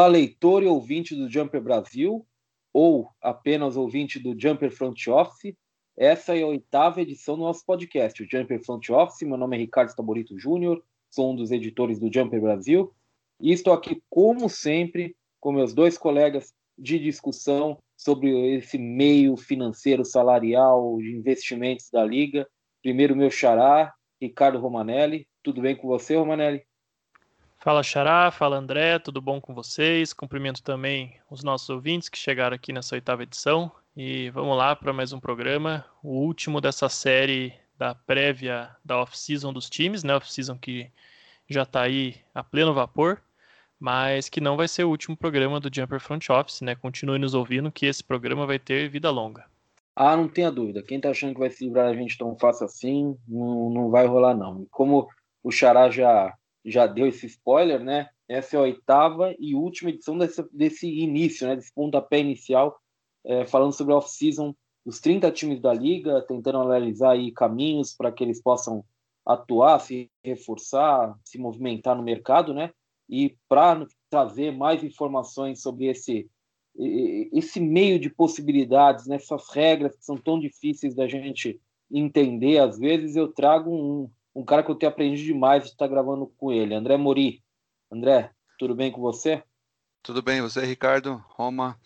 Olá, leitor e ouvinte do Jumper Brasil, ou apenas ouvinte do Jumper Front Office. Essa é a oitava edição do nosso podcast, o Jumper Front Office. Meu nome é Ricardo Taborito Júnior, sou um dos editores do Jumper Brasil e estou aqui, como sempre, com meus dois colegas de discussão sobre esse meio financeiro salarial de investimentos da Liga. Primeiro, meu xará, Ricardo Romanelli. Tudo bem com você, Romanelli? Fala Xará, fala André, tudo bom com vocês? Cumprimento também os nossos ouvintes que chegaram aqui nessa oitava edição e vamos lá para mais um programa, o último dessa série da prévia da off-season dos times, né? Off-season que já está aí a pleno vapor, mas que não vai ser o último programa do Jumper Front Office, né? Continue nos ouvindo que esse programa vai ter vida longa. Ah, não tenha dúvida. Quem está achando que vai se livrar da gente tão fácil assim, não, não vai rolar não. Como o Xará já já deu esse spoiler, né? Essa é a oitava e última edição desse, desse início, né? Desse pontapé inicial, é, falando sobre a off-season dos 30 times da liga, tentando analisar aí caminhos para que eles possam atuar, se reforçar, se movimentar no mercado, né? E para trazer mais informações sobre esse esse meio de possibilidades, nessas né? regras que são tão difíceis da gente entender às vezes, eu trago um, um cara que eu tenho aprendido demais de estar gravando com ele, André Mori. André, tudo bem com você? Tudo bem, você, Ricardo, Roma,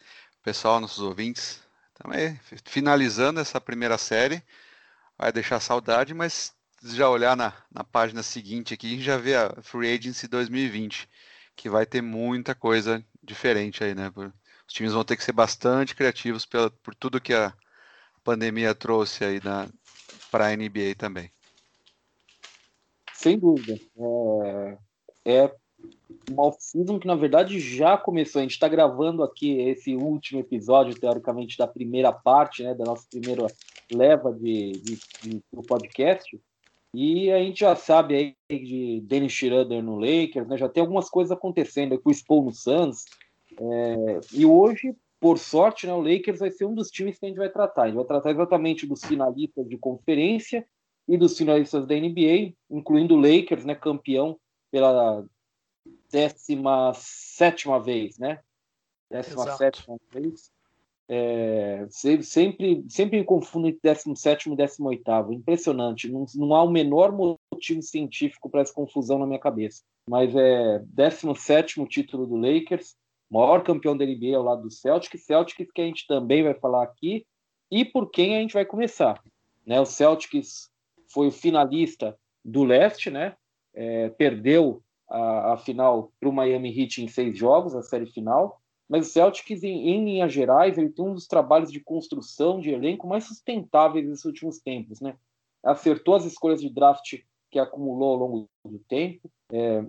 pessoal, nossos ouvintes. Também finalizando essa primeira série, vai deixar saudade, mas já olhar na, na página seguinte aqui, a gente já vê a Free Agency 2020, que vai ter muita coisa diferente aí, né? Os times vão ter que ser bastante criativos pela, por tudo que a pandemia trouxe aí para a NBA também. Sem dúvida. É, é uma off-season que, na verdade, já começou. A gente está gravando aqui esse último episódio, teoricamente, da primeira parte, né, da nossa primeira leva de, de, de do podcast. E a gente já sabe aí de Dennis Schroeder no Lakers, né, já tem algumas coisas acontecendo, com o Spo no Suns. É, e hoje, por sorte, né, o Lakers vai ser um dos times que a gente vai tratar. A gente vai tratar exatamente dos finalistas de conferência e dos finalistas da NBA, incluindo o Lakers, né, campeão pela 17 vez, né? 17 vez. É, sempre, sempre me confundo entre 17 e 18. Impressionante. Não, não há o menor motivo científico para essa confusão na minha cabeça. Mas é 17 título do Lakers, maior campeão da NBA ao lado do Celtics. Celtics que a gente também vai falar aqui e por quem a gente vai começar. Né? O Celtics foi o finalista do leste, né? É, perdeu a, a final para o Miami Heat em seis jogos, a série final. Mas o Celtics, em, em linhas gerais, ele tem um dos trabalhos de construção de elenco mais sustentáveis nos últimos tempos, né? Acertou as escolhas de draft que acumulou ao longo do tempo, é,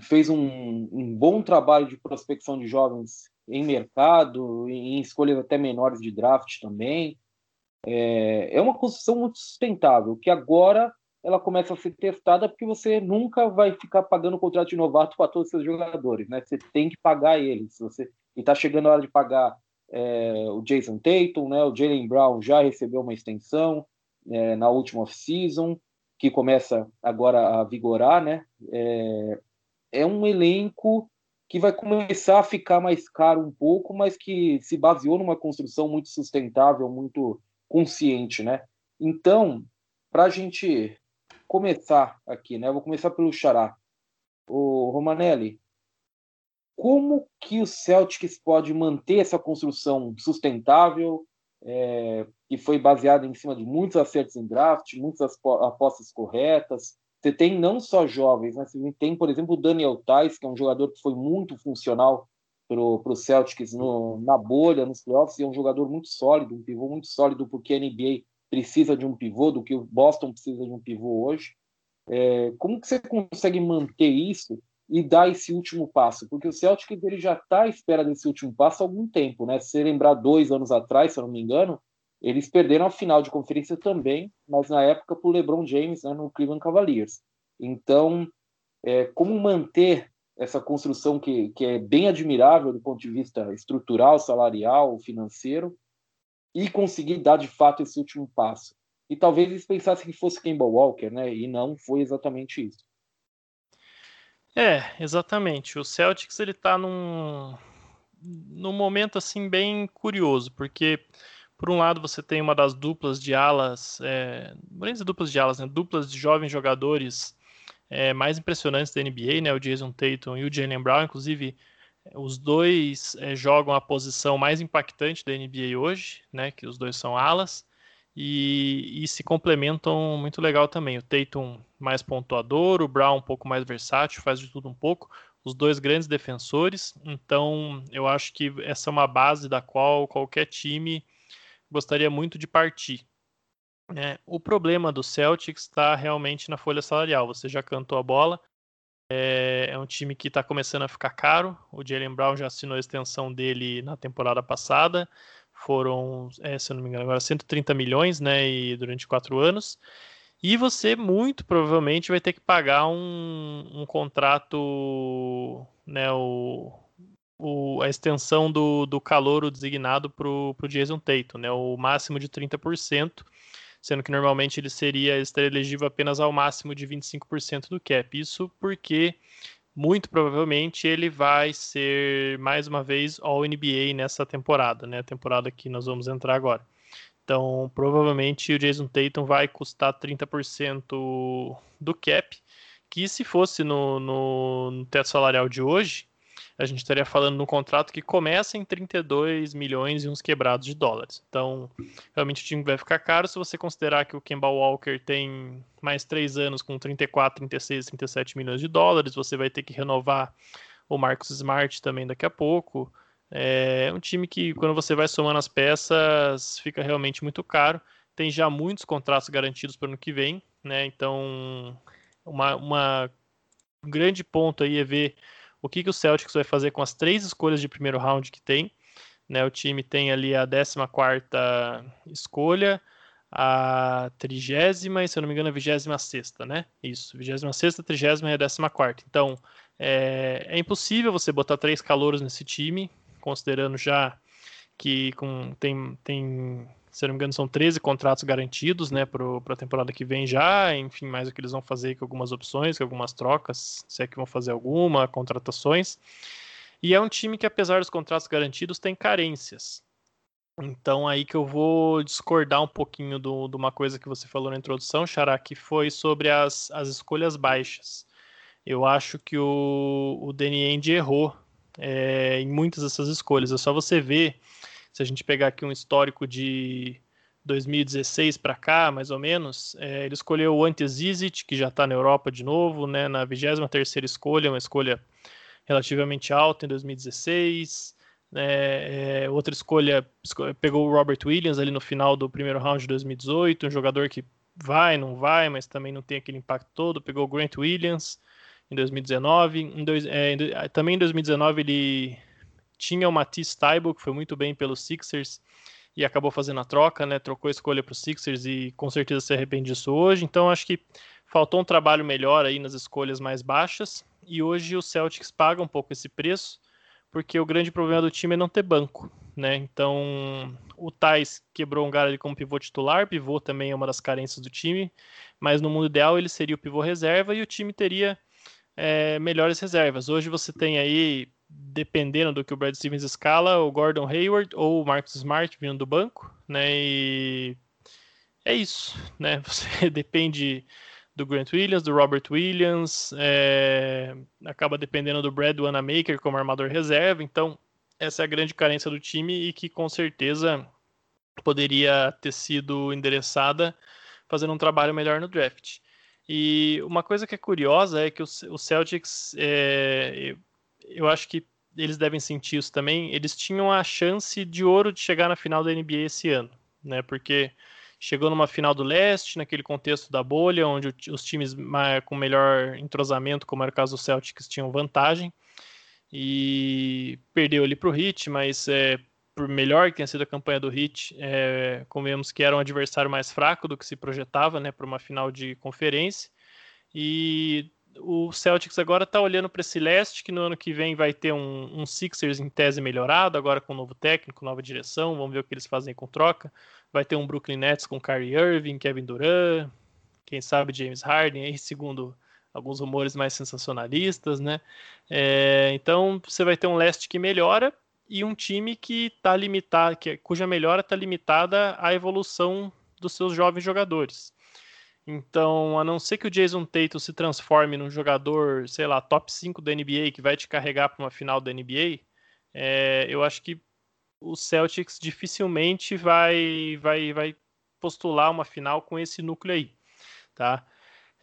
fez um, um, bom trabalho de prospecção de jovens em mercado, em, em escolhas até menores de draft também. É, é uma construção muito sustentável, que agora ela começa a ser testada porque você nunca vai ficar pagando contrato de novato para todos os seus jogadores, né? Você tem que pagar eles. Você e está chegando a hora de pagar é, o Jason Tatum, né? O Jalen Brown já recebeu uma extensão é, na última off-season, que começa agora a vigorar, né? É, é um elenco que vai começar a ficar mais caro um pouco, mas que se baseou numa construção muito sustentável, muito consciente, né? Então, para a gente começar aqui, né? Vou começar pelo Xará. O Romanelli, como que o Celtics pode manter essa construção sustentável, é, que foi baseada em cima de muitos acertos em draft, muitas apostas corretas? Você tem não só jovens, né? Você tem, por exemplo, o Daniel Tais, que é um jogador que foi muito funcional para o Celtics no, na bolha, nos playoffs, e é um jogador muito sólido, um pivô muito sólido, porque a NBA precisa de um pivô, do que o Boston precisa de um pivô hoje. É, como que você consegue manter isso e dar esse último passo? Porque o Celtics ele já está à espera desse último passo há algum tempo, né? Se você lembrar dois anos atrás, se eu não me engano, eles perderam a final de conferência também, mas na época para o LeBron James, né, no Cleveland Cavaliers. Então, é, como manter essa construção que, que é bem admirável do ponto de vista estrutural, salarial, financeiro, e conseguir dar de fato esse último passo. E talvez eles pensassem que fosse Kemba Walker, né? E não foi exatamente isso. É, exatamente. O Celtics ele tá num, num momento assim bem curioso, porque por um lado você tem uma das duplas de alas, é, grandes duplas de alas, né, duplas de jovens jogadores é, mais impressionantes da NBA, né, o Jason Tatum e o Jalen Brown, inclusive os dois é, jogam a posição mais impactante da NBA hoje, né, que os dois são alas, e, e, se complementam muito legal também. O Tatum mais pontuador, o Brown um pouco mais versátil, faz de tudo um pouco. Os dois grandes defensores. Então, eu acho que essa é uma base da qual qualquer time gostaria muito de partir. É, o problema do Celtics está realmente na folha salarial. Você já cantou a bola. É, é um time que está começando a ficar caro. O Jalen Brown já assinou a extensão dele na temporada passada foram, é, se eu não me engano, agora 130 milhões, né, e durante quatro anos. E você muito provavelmente vai ter que pagar um, um contrato, né, o, o, a extensão do, do calor designado para o Jason Tatum, né, o máximo de 30%, sendo que normalmente ele seria estar elegível apenas ao máximo de 25% do cap. Isso porque muito provavelmente ele vai ser mais uma vez All NBA nessa temporada, né? A temporada que nós vamos entrar agora. Então, provavelmente o Jason Tatum vai custar 30% do cap, que se fosse no, no, no teto salarial de hoje, a gente estaria falando de um contrato que começa em 32 milhões e uns quebrados de dólares. Então, realmente o time vai ficar caro se você considerar que o Kemba Walker tem mais três anos com 34, 36, 37 milhões de dólares. Você vai ter que renovar o Marcus Smart também daqui a pouco. É um time que, quando você vai somando as peças, fica realmente muito caro. Tem já muitos contratos garantidos para o ano que vem, né? Então, uma, uma um grande ponto aí é ver o que, que o Celtics vai fazer com as três escolhas de primeiro round que tem. Né, o time tem ali a 14 escolha, a trigésima e, se eu não me engano, a vigésima sexta, né? Isso, vigésima sexta, trigésima e a décima quarta. Então, é, é, impossível você botar três calouros nesse time, considerando já que com, tem, tem se não me engano, são 13 contratos garantidos, né, para a temporada que vem já, enfim, mais o que eles vão fazer com algumas opções, com algumas trocas, se é que vão fazer alguma, contratações. E é um time que, apesar dos contratos garantidos, tem carências. Então, aí que eu vou discordar um pouquinho do, de uma coisa que você falou na introdução, Xará, que foi sobre as, as escolhas baixas. Eu acho que o, o Danny errou é, em muitas dessas escolhas. É só você ver se a gente pegar aqui um histórico de 2016 para cá, mais ou menos, é, ele escolheu o Ante Zizic, que já está na Europa de novo, né, na 23ª escolha, uma escolha relativamente alta em 2016. Né, é, outra escolha, pegou o Robert Williams ali no final do primeiro round de 2018, um jogador que vai, não vai, mas também não tem aquele impacto todo. Pegou o Grant Williams em 2019. Em dois, é, também em 2019 ele tinha o Matisse Taibo, que foi muito bem pelos Sixers e acabou fazendo a troca, né? Trocou a escolha para os Sixers e com certeza se arrepende disso hoje. Então acho que faltou um trabalho melhor aí nas escolhas mais baixas e hoje o Celtics paga um pouco esse preço porque o grande problema do time é não ter banco, né? Então o Tais quebrou um ali como pivô titular, pivô também é uma das carências do time, mas no mundo ideal ele seria o pivô reserva e o time teria é, melhores reservas. Hoje você tem aí dependendo do que o Brad Stevens escala, o Gordon Hayward ou o Marcus Smart vindo do banco, né? E é isso, né? Você depende do Grant Williams, do Robert Williams, é... acaba dependendo do Brad Wanamaker como armador reserva, então essa é a grande carência do time e que com certeza poderia ter sido endereçada fazendo um trabalho melhor no draft. E uma coisa que é curiosa é que o Celtics, é, eu acho que eles devem sentir isso também. Eles tinham a chance de ouro de chegar na final da NBA esse ano, né? Porque chegou numa final do leste, naquele contexto da bolha, onde os times com melhor entrosamento, como era o caso do Celtics, tinham vantagem. E perdeu ali para o Heat, mas é, por melhor que tenha sido a campanha do Heat, é, convenhamos que era um adversário mais fraco do que se projetava né, para uma final de conferência. E o Celtics agora está olhando para esse leste, que no ano que vem vai ter um, um, Sixers em tese melhorado, agora com um novo técnico, nova direção, vamos ver o que eles fazem com troca. Vai ter um Brooklyn Nets com Kyrie Irving, Kevin Durant, quem sabe James Harden, aí segundo alguns rumores mais sensacionalistas, né? É, então você vai ter um leste que melhora e um time que está limitado, que, cuja melhora está limitada à evolução dos seus jovens jogadores. Então, a não ser que o Jason Tatum se transforme num jogador, sei lá, top 5 da NBA, que vai te carregar para uma final da NBA, é, eu acho que o Celtics dificilmente vai, vai, vai postular uma final com esse núcleo aí, tá?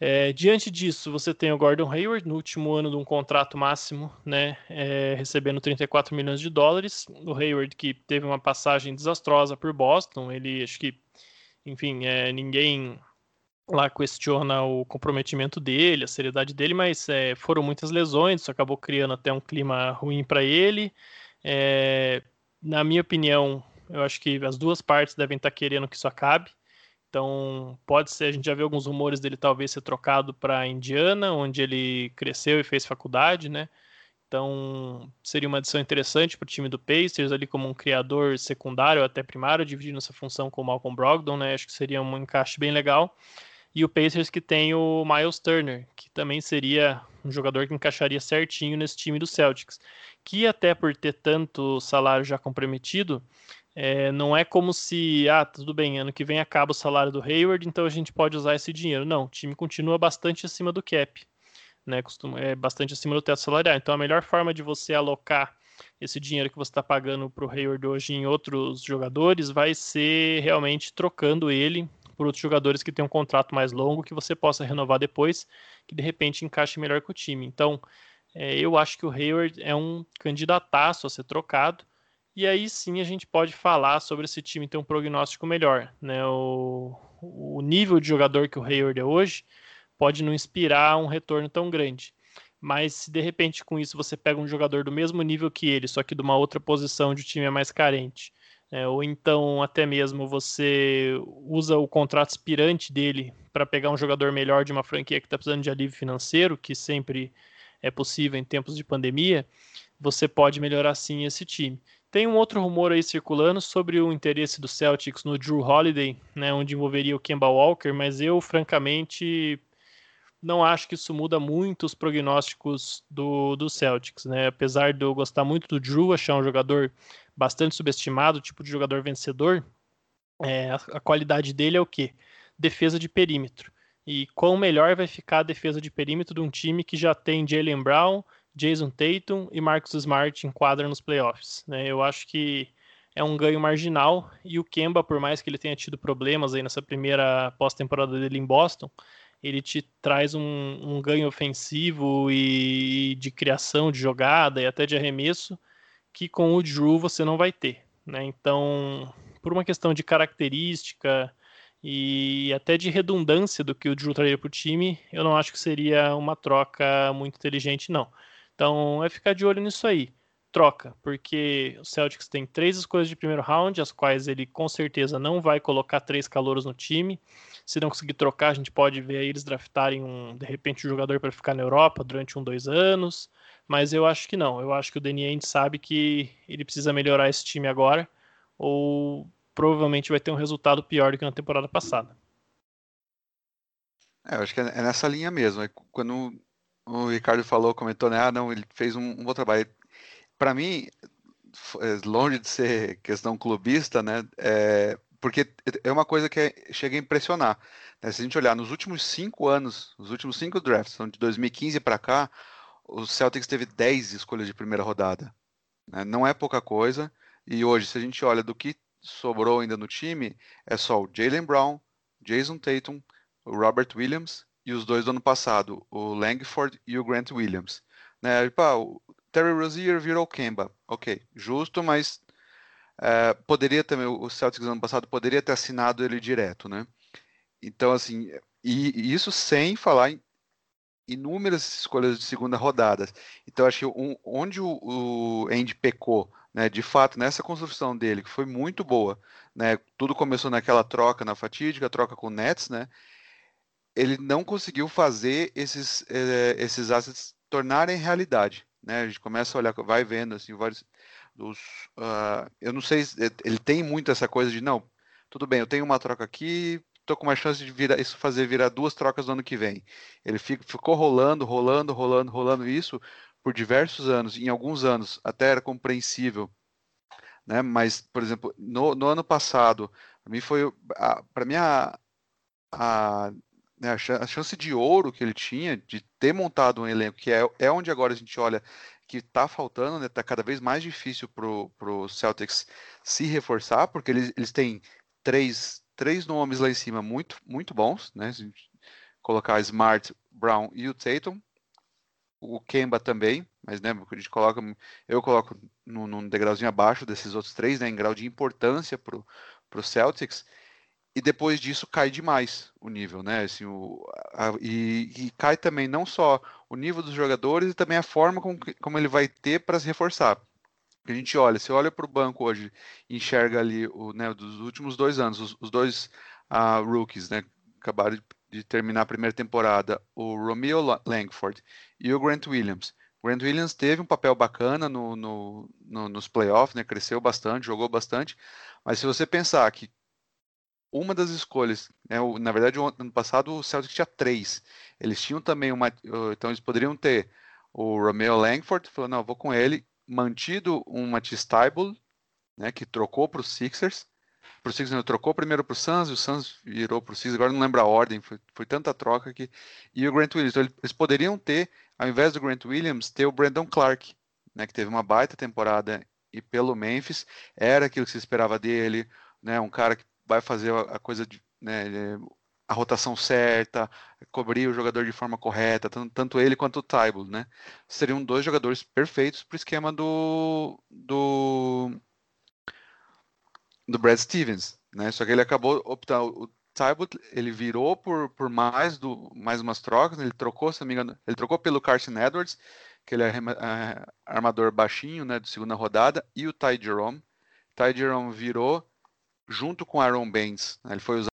É, diante disso, você tem o Gordon Hayward no último ano de um contrato máximo, né, é, recebendo 34 milhões de dólares. O Hayward que teve uma passagem desastrosa por Boston, ele acho que, enfim, é, ninguém lá questiona o comprometimento dele, a seriedade dele, mas é, foram muitas lesões, isso acabou criando até um clima ruim para ele. É, na minha opinião, eu acho que as duas partes devem estar querendo que isso acabe. Então, pode ser, a gente já viu alguns rumores dele talvez ser trocado para Indiana, onde ele cresceu e fez faculdade, né? Então, seria uma adição interessante para o time do Pacers, ali como um criador secundário, até primário, dividindo essa função com o Malcolm Brogdon, né? Acho que seria um encaixe bem legal. E o Pacers que tem o Miles Turner, que também seria um jogador que encaixaria certinho nesse time do Celtics, que até por ter tanto salário já comprometido, é, não é como se, ah, tudo bem, ano que vem acaba o salário do Hayward, então a gente pode usar esse dinheiro. Não, o time continua bastante acima do cap, né? Costuma, é bastante acima do teto salarial. Então a melhor forma de você alocar esse dinheiro que você está pagando para o Hayward hoje em outros jogadores vai ser realmente trocando ele por outros jogadores que têm um contrato mais longo que você possa renovar depois, que de repente encaixe melhor com o time. Então, é, eu acho que o Hayward é um candidataço a ser trocado. E aí sim a gente pode falar sobre esse time ter um prognóstico melhor. Né? O, o nível de jogador que o Hayward é hoje pode não inspirar um retorno tão grande. Mas se de repente com isso você pega um jogador do mesmo nível que ele, só que de uma outra posição onde o time é mais carente, é, ou então até mesmo você usa o contrato expirante dele para pegar um jogador melhor de uma franquia que está precisando de alívio financeiro, que sempre é possível em tempos de pandemia, você pode melhorar sim esse time. Tem um outro rumor aí circulando sobre o interesse do Celtics no Drew Holiday, né, onde envolveria o Kemba Walker, mas eu, francamente, não acho que isso muda muito os prognósticos do, do Celtics, né? Apesar de eu gostar muito do Drew, achar um jogador bastante subestimado, tipo de jogador vencedor, é, a, qualidade dele é o quê? Defesa de perímetro. E quão melhor vai ficar a defesa de perímetro de um time que já tem Jalen Brown, Jason Tatum e Marcus Smart em quadra nos playoffs. Né? Eu acho que é um ganho marginal e o Kemba, por mais que ele tenha tido problemas aí nessa primeira pós-temporada dele em Boston, ele te traz um, um, ganho ofensivo e de criação de jogada e até de arremesso que com o Drew você não vai ter. Né? Então, por uma questão de característica e até de redundância do que o Drew traria para o time, eu não acho que seria uma troca muito inteligente, não. Então é ficar de olho nisso aí. Troca, porque o Celtics tem três escolhas de primeiro round, as quais ele com certeza não vai colocar três calouros no time. Se não conseguir trocar, a gente pode ver eles draftarem um, de repente, um jogador para ficar na Europa durante um, dois anos. Mas eu acho que não. Eu acho que o Ainge sabe que ele precisa melhorar esse time agora, ou provavelmente vai ter um resultado pior do que na temporada passada. É, eu acho que é nessa linha mesmo. É quando o Ricardo falou, comentou, né? Ah, não, ele fez um, um bom trabalho. Para mim, é, longe de ser questão clubista, né? É, porque é uma coisa que é, chega a impressionar. Né? Se a gente olhar nos últimos cinco anos, os últimos cinco drafts, são de 2015 para cá, o Celtics teve 10 escolhas de primeira rodada. Né? Não é pouca coisa. E hoje, se a gente olha do que sobrou ainda no time, é só o Jalen Brown, Jason Tatum, o Robert Williams e os dois do ano passado, o Langford e o Grant Williams. Né? Pá, o Terry Rozier virou Kemba. Ok, justo, mas é, poderia também, o Celtics no ano passado poderia ter assinado ele direto, né? Então, assim, e, e isso sem falar em inúmeras escolhas de segunda rodada. Então, acho que um, onde o, o Andy pecou, né, de fato, nessa construção dele, que foi muito boa, né, tudo começou naquela troca na fatídica, troca com o Nets, né, ele não conseguiu fazer esses, eh, esses assets tornarem realidade. Né? A gente começa a olhar, vai vendo assim, vários dos. Uh, eu não sei, ele tem muito essa coisa de não, tudo bem, eu tenho uma troca aqui, tô com uma chance de virar, isso fazer virar duas trocas no ano que vem. Ele fico, ficou rolando, rolando, rolando, rolando isso por diversos anos. Em alguns anos até era compreensível, né? Mas, por exemplo, no, no ano passado, para mim foi, para mim a, a, né, a, chance de ouro que ele tinha de ter montado um elenco que é, é onde agora a gente olha que está faltando, né? Tá cada vez mais difícil pro, pro Celtics se reforçar, porque eles, eles têm três, três nomes lá em cima muito, muito bons, né? Se colocar Smart, Brown e o Tatum, o Kemba também, mas né, a gente coloca, eu coloco num, num degrauzinho abaixo desses outros três, né, em grau de importância pro, pro Celtics, e depois disso cai demais o nível, né? Assim, o, a, e, e, cai também não só o nível dos jogadores e também a forma como, como ele vai ter para se reforçar. A gente olha, você olha para o banco hoje enxerga ali o, né, dos últimos dois anos, os, os dois uh, rookies, né? Acabaram de, de, terminar a primeira temporada, o Romeo Langford e o Grant Williams. Grant Williams teve um papel bacana no, no, no, nos playoffs, né? Cresceu bastante, jogou bastante. Mas se você pensar que uma das escolhas, né, o, na verdade, o ano passado o Celtics tinha três. Eles tinham também uma, então eles poderiam ter o Romeo Langford, falou, não, vou com ele, mantido um Matisse Tybul, né, que trocou para os Sixers, para o Sixers, não, trocou primeiro para o Suns, e o Suns virou para o Sixers, agora não lembro a ordem, foi, foi tanta troca que, e o Grant Williams, então eles poderiam ter, ao invés do Grant Williams, ter o Brandon Clark, né, que teve uma baita temporada e pelo Memphis, era aquilo que se esperava dele, né, um cara que vai fazer a coisa de, né, a rotação certa, cobrir o jogador de forma correta, tanto, tanto ele quanto o Tybal, né? Seriam dois jogadores perfeitos para o esquema do, do do Brad Stevens, né? Só que ele acabou optando o Tybalt, ele virou por, por mais do mais umas trocas, ele trocou, se não me engano, ele trocou pelo Carson Edwards, que ele é, é armador baixinho, né, de segunda rodada, e o Ty Jerome. Ty Jerome virou junto com Aaron Baines. Né? Ele foi usado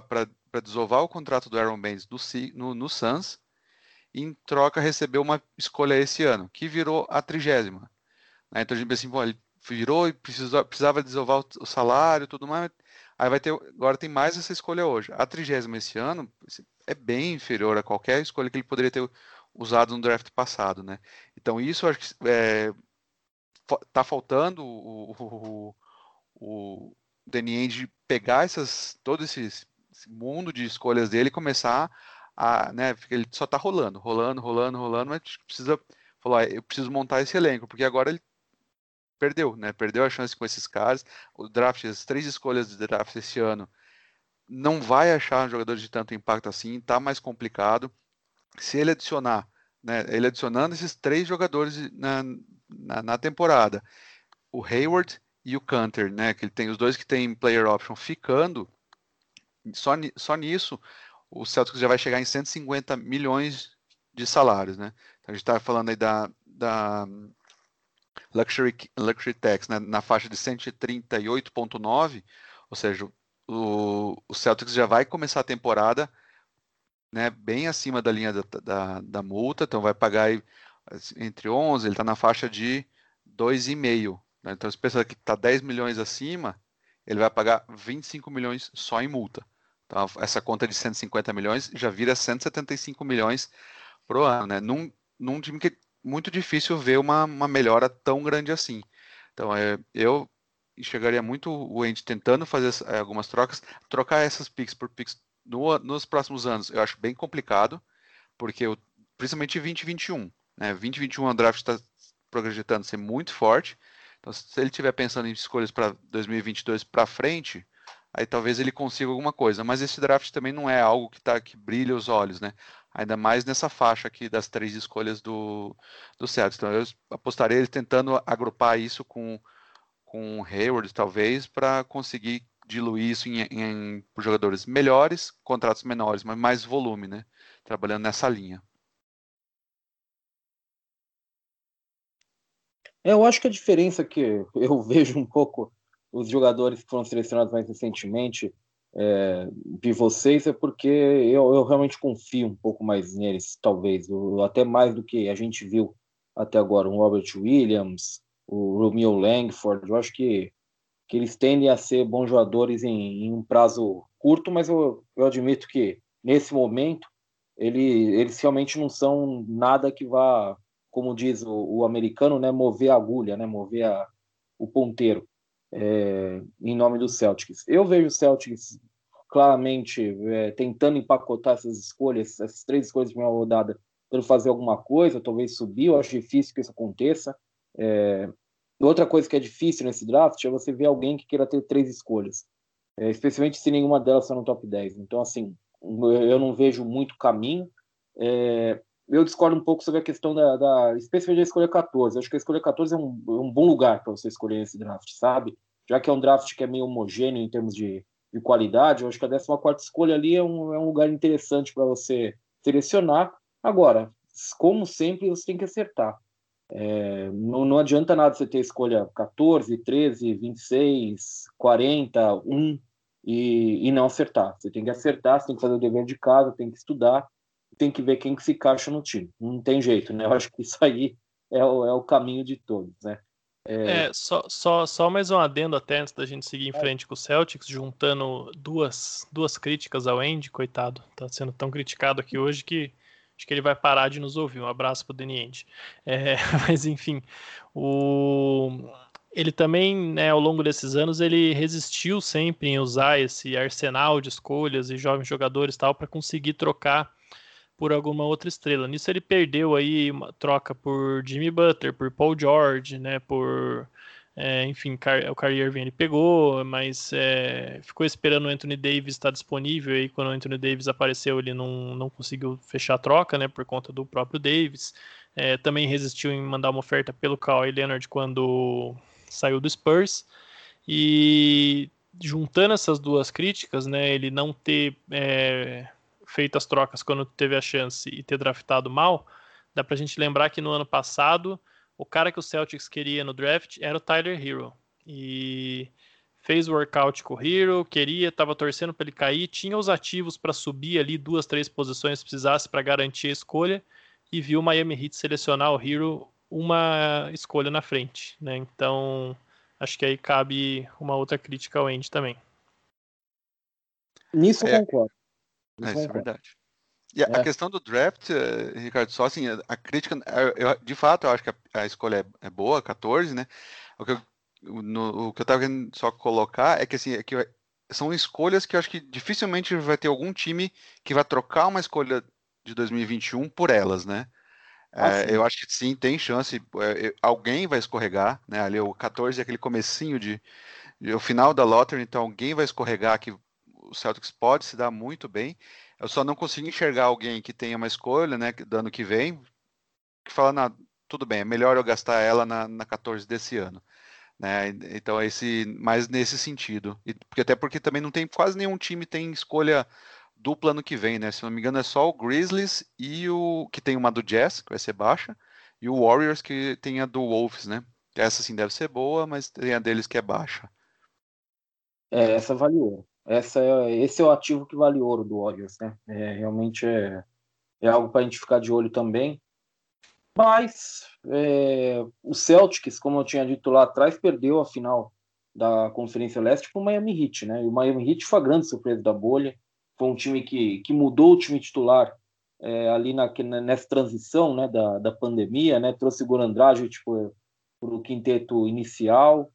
para desovar o contrato do Aaron Baines no, no, no Suns em troca recebeu uma escolha esse ano, que virou a trigésima. Né? Então a gente pensa assim, ele virou e precisou, precisava desovar o salário e tudo mais. Aí vai ter, agora tem mais essa escolha hoje. A trigésima esse ano é bem inferior a qualquer escolha que ele poderia ter usado no draft passado, né? Então isso acho que é, tá faltando o, o, o, Ainge pegar essas, todo esse, esse, mundo de escolhas dele começar a, né, ele só tá rolando, rolando, rolando, rolando, mas precisa falar, eu preciso montar esse elenco, porque agora ele perdeu, né, perdeu a chance com esses caras, o draft, as três escolhas de draft esse ano, não vai achar jogadores de tanto impacto assim, tá mais complicado, se ele adicionar, né, ele adicionando esses três jogadores na, na, na temporada, o Hayward e o Canter, né? Que ele tem os dois que tem player option ficando. Só, só nisso, o Celtics já vai chegar em 150 milhões de salários, né? Então a gente está falando aí da, da luxury, luxury tax né? na faixa de 138,9, ou seja, o, o Celtics já vai começar a temporada né, bem acima da linha da, da, da multa, então vai pagar aí, entre 11, ele está na faixa de 2,5 né? Então, se pensa que está 10 milhões acima, ele vai pagar 25 milhões só em multa. Então, essa conta de 150 milhões já vira 175 milhões pro ano, né? Num, num time que é muito difícil ver uma, uma melhora tão grande assim. Então, é, eu enxergaria muito o Andy tentando fazer é, algumas trocas, trocar essas picks por picks no, nos próximos anos, eu acho bem complicado, porque eu, principalmente 2021, né? 2021 o draft está projetando ser muito forte, então, se ele estiver pensando em escolhas para 2022 para frente, aí talvez ele consiga alguma coisa. Mas esse draft também não é algo que, tá, que brilha os olhos, né? Ainda mais nessa faixa aqui das três escolhas do, do Celtics. Então, eu apostaria ele tentando agrupar isso com, com Hayward, talvez, para conseguir diluir isso em, em, jogadores melhores, contratos menores, mas mais volume, né? Trabalhando nessa linha. Eu acho que a diferença que eu vejo um pouco os jogadores que foram selecionados mais recentemente é, de vocês é porque eu, eu, realmente confio um pouco mais neles, talvez, até mais do que a gente viu até agora, o Robert Williams, o Romeo Langford, eu acho que, que eles tendem a ser bons jogadores em, em um prazo curto, mas eu, eu admito que nesse momento ele, eles realmente não são nada que vá, como diz o, o americano, né, mover a agulha, né, mover a, o ponteiro é, em nome do Celtics. Eu vejo o Celtics claramente é, tentando empacotar essas escolhas, essas três escolhas de primeira rodada, para fazer alguma coisa, talvez subir. Eu acho difícil que isso aconteça. É, outra coisa que é difícil nesse draft é você ver alguém que queira ter três escolhas, é, especialmente se nenhuma delas está no top 10. Então, assim, eu não vejo muito caminho. É, eu discordo um pouco sobre a questão da, da especialmente da escolha 14. Eu acho que a escolha 14 é um, é um bom lugar para você escolher esse draft, sabe? Já que é um draft que é meio homogêneo em termos de, de qualidade, eu acho que a 14 escolha ali é um, é um lugar interessante para você selecionar. Agora, como sempre, você tem que acertar. É, não, não adianta nada você ter escolha 14, 13, 26, 40, 1 e, e não acertar. Você tem que acertar, você tem que fazer o dever de casa, tem que estudar, tem que ver quem que se encaixa no time. Não tem jeito, né? Eu acho que isso aí é o, é o caminho de todos, né? É... é, só, só, só mais um adendo até antes da gente seguir em frente com o Celtics, juntando duas, duas críticas ao Andy, coitado. Tá sendo tão criticado aqui hoje que acho que ele vai parar de nos ouvir. Um abraço pro Danny Andy. É, mas enfim, o... ele também, né, ao longo desses anos, ele resistiu sempre em usar esse arsenal de escolhas e jovens jogadores tal para conseguir trocar por alguma outra estrela. Nisso ele perdeu aí uma troca por Jimmy Butler, por Paul George, né, por é, enfim, o Kyrie Irving ele pegou, mas é, ficou esperando o Anthony Davis estar disponível e quando o Anthony Davis apareceu ele não, não conseguiu fechar a troca, né, por conta do próprio Davis. É, também resistiu em mandar uma oferta pelo Kawhi Leonard quando saiu do Spurs e juntando essas duas críticas, né, ele não ter é, feito as trocas quando teve a chance e ter draftado mal, dá pra gente lembrar que no ano passado o cara que o Celtics queria no draft era o Tyler Hero. E fez o workout com o Hero, queria, estava torcendo para ele cair, tinha os ativos para subir ali duas, três posições se precisasse para garantir a escolha e viu o Miami Heat selecionar o Hero uma escolha na frente, né? Então, acho que aí cabe uma outra crítica ao Andy também. Nisso é, concordo. É, isso é verdade. E a, é. questão do draft, uh, Ricardo, só assim, a, crítica, eu, de fato, eu acho que a, escolha é, é, boa, 14, né? O que eu, no, o que eu tava querendo só colocar é que, assim, é que são escolhas que eu acho que dificilmente vai ter algum time que vai trocar uma escolha de 2021 por elas, né? Ah, é, eu acho que sim, tem chance. É, alguém vai escorregar, né? Ali o 14 é aquele comecinho de, de, o final da lottery, então alguém vai escorregar que o Celtics pode se dar muito bem. Eu só não consigo enxergar alguém que tenha uma escolha, né, do ano que vem, que fala, tudo bem, é melhor eu gastar ela na, na 14 desse ano. Né? Então, esse, mais nesse sentido. E, porque, até porque também não tem quase nenhum time tem escolha dupla ano que vem, né? Se não me engano, é só o Grizzlies e o que tem uma do Jazz, que vai ser baixa, e o Warriors que tem a do Wolves, né? Essa sim deve ser boa, mas tem a deles que é baixa. É, essa vale ouro. Essa é, esse é o ativo que vale ouro do Warriors, né? É, realmente é, é algo para a gente ficar de olho também. Mas é, o Celtics, como eu tinha dito lá atrás, perdeu a final da Conferência Leste para o Miami Heat, né? E o Miami Heat foi a grande surpresa da bolha. Foi um time que, que mudou o time titular é, ali na, nessa transição né, da, da pandemia, né? Trouxe o Goran Dragic para o quinteto inicial.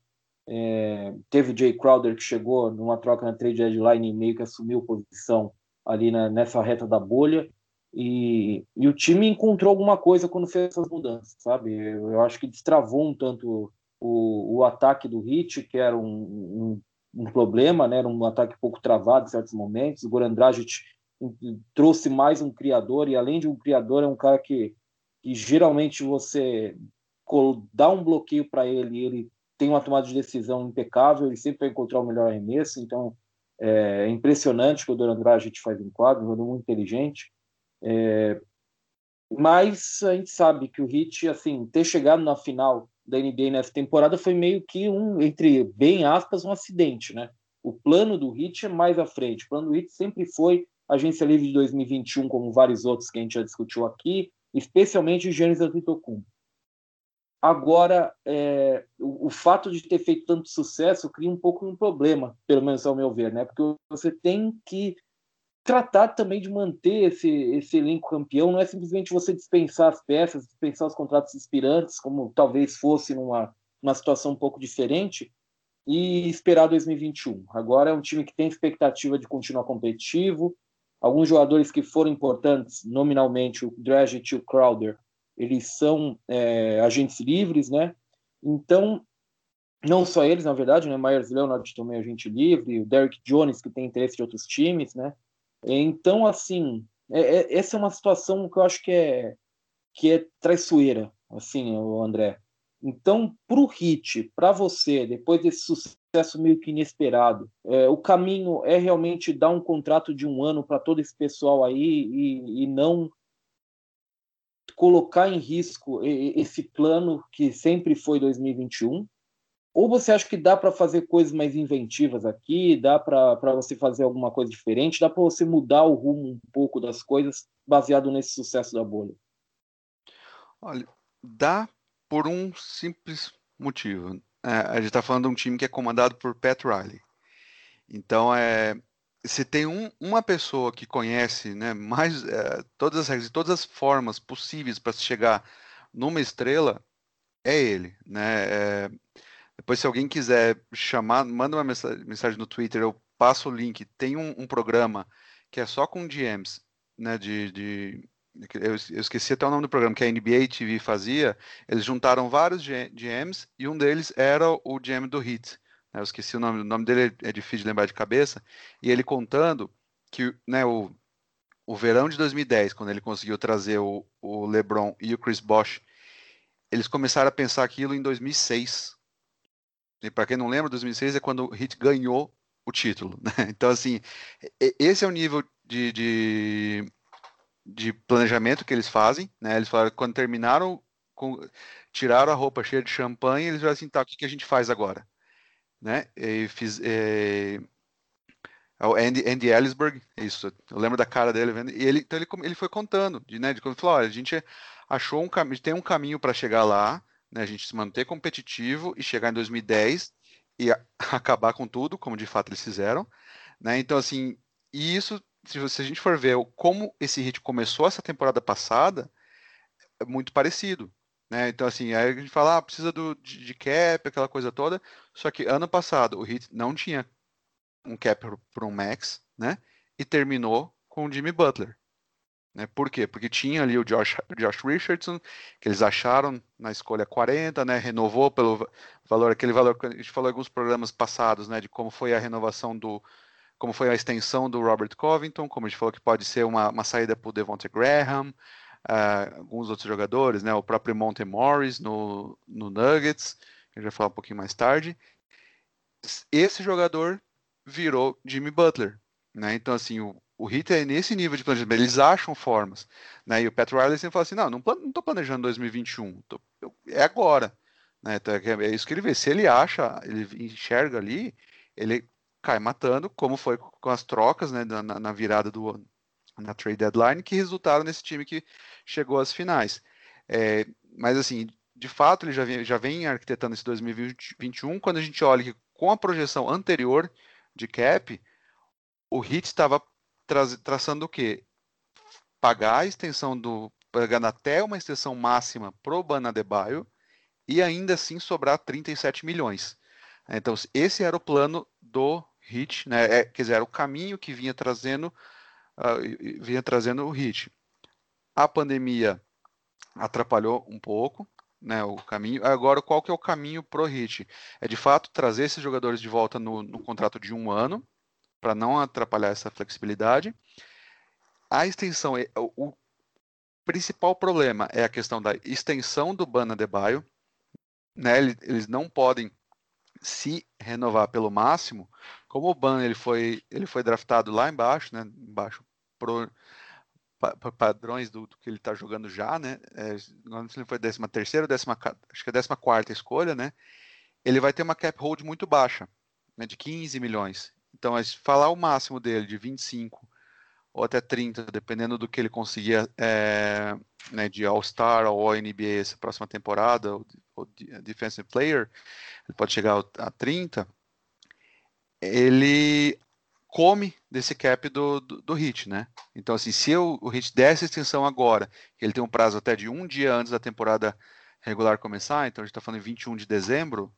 É, teve o Jay Crowder que chegou numa troca na trade deadline e meio que assumiu posição ali na, nessa reta da bolha. E, e, o time encontrou alguma coisa quando fez essas mudanças, sabe? Eu, eu acho que destravou um tanto o, o ataque do Hit, que era um, um, um, problema, né? Era um ataque pouco travado em certos momentos. O Goran Dragic trouxe mais um criador, e além de um criador, é um cara que, que geralmente você dá um bloqueio para ele, ele tem uma tomada de decisão impecável, ele sempre vai encontrar o melhor arremesso, então é impressionante o que o Duran Dragic faz em quadro, um jogador muito inteligente. É, mas a gente sabe que o Heat, assim, ter chegado na final da NBA nessa temporada foi meio que um, entre bem aspas, um acidente, né? O plano do Heat é mais à frente. O plano do Heat sempre foi agência livre de 2021, como vários outros que a gente já discutiu aqui, especialmente o Giannis Antetokounmpo. Agora, é, o, o, fato de ter feito tanto sucesso cria um pouco um problema, pelo menos ao meu ver, né? Porque você tem que tratar também de manter esse, esse elenco campeão, não é simplesmente você dispensar as peças, dispensar os contratos inspirantes, como talvez fosse numa, numa situação um pouco diferente, e esperar 2021. Agora é um time que tem expectativa de continuar competitivo. Alguns jogadores que foram importantes, nominalmente, o Dragic e o Crowder, eles são é, agentes livres, né? Então, não só eles, na verdade, né? Myers Leonard também é agente livre, o Derrick Jones, que tem interesse de outros times, né? Então, assim, é, é, essa é uma situação que eu acho que é, que é traiçoeira, assim, André. Então, para o Hit, para você, depois desse sucesso meio que inesperado, é, o caminho é realmente dar um contrato de um ano para todo esse pessoal aí e, e não colocar em risco esse plano que sempre foi 2021? Ou você acha que dá para fazer coisas mais inventivas aqui, dá para você fazer alguma coisa diferente, dá para você mudar o rumo um pouco das coisas baseado nesse sucesso da bolha? Olha, dá por um simples motivo. É, a gente está falando de um time que é comandado por Pat Riley. Então, é, se tem um, uma pessoa que conhece né, mais é, todas as regras e todas as formas possíveis para chegar numa estrela, é ele. Né? É, depois, se alguém quiser chamar, manda uma mensagem no Twitter, eu passo o link. Tem um, um programa que é só com GMs, né, de, de eu, eu, esqueci até o nome do programa que a NBA TV fazia. Eles juntaram vários GMs e um deles era o GM do Heat. Né, eu esqueci o nome, o nome dele é difícil de lembrar de cabeça, e ele contando que né, o, o verão de 2010, quando ele conseguiu trazer o, o LeBron e o Chris Bosh, eles começaram a pensar aquilo em 2006. E para quem não lembra, 2006 é quando o Heat ganhou o título. Né? Então, assim, esse é o nível de, de, de, planejamento que eles fazem. Né? Eles falaram que quando terminaram, com, tiraram a roupa cheia de champanhe, eles falaram assim, tá, o que, que a gente faz agora? Né? E fiz, é, é... o Andy, Andy Ellisberg, isso, eu lembro da cara dele vendo, e ele, então ele, ele foi contando, de, né, de quando falou, olha, a gente achou um caminho, tem um caminho para chegar lá, né, a gente se manter competitivo e chegar em 2010 e a, acabar com tudo, como de fato eles fizeram, né, então assim, e isso, se, se a gente for ver como esse hit começou essa temporada passada, é muito parecido, né? Então, assim, aí a gente fala, ah, precisa do, de, de, cap, aquela coisa toda. Só que ano passado o Heat não tinha um cap para um max, né? E terminou com o Jimmy Butler. Né? Por quê? Porque tinha ali o Josh, Josh Richardson, que eles acharam na escolha 40, né? Renovou pelo valor, aquele valor que a gente falou em alguns programas passados, né? De como foi a renovação do. Como foi a extensão do Robert Covington, como a gente falou que pode ser uma, uma saída para o Devontae Graham, uh, alguns outros jogadores, né? O próprio Monte Morris no, no Nuggets, a gente vai falar um pouquinho mais tarde. Esse jogador virou Jimmy Butler, né? Então, assim, o, o Heat é nesse nível de planejamento, eles acham formas, né? E o Pat Riley sempre fala assim, não, não, tô planejando 2021, tô, eu, é agora, né? Então, é, é isso que ele vê, se ele acha, ele enxerga ali, ele cai matando, como foi com as trocas, né, na, na virada do ano na trade deadline que resultaram nesse time que chegou às finais. É, mas assim, de fato, ele já vem, já vem arquitetando esse 2021. Quando a gente olha que com a projeção anterior de cap, o Heat estava tra traçando o quê? Pagar a extensão do. pagando até uma extensão máxima pro Banadebaio e ainda assim sobrar 37 milhões. Então, esse era o plano do Heat, né? É, quer dizer, era o caminho que vinha trazendo uh, vinha trazendo o hit. A pandemia atrapalhou um pouco né, o caminho. Agora, qual que é o caminho pro hit? É de fato trazer esses jogadores de volta no, no contrato de um ano, para não atrapalhar essa flexibilidade. A extensão, é, o principal problema é a questão da extensão do Bana de Baio. Né, eles não podem se renovar pelo máximo, como o Ban ele foi, ele foi draftado lá embaixo, né, embaixo pro, pa, pa, padrões do, do, que ele está jogando já, né, é, não sei se ele foi 13 terceira, décima, acho que é 14 quarta escolha, né, ele vai ter uma cap hold muito baixa, né, de 15 milhões. Então, se falar o máximo dele de 25 ou até 30, dependendo do que ele conseguir é, né, de All-Star ou NBA essa próxima temporada, ou, ou Defensive Player, ele pode chegar a 30, ele come desse cap do, do, do Hit, né? Então, assim, se eu, o Hit der essa extensão agora, ele tem um prazo até de um dia antes da temporada regular começar, então a gente está falando em 21 de dezembro,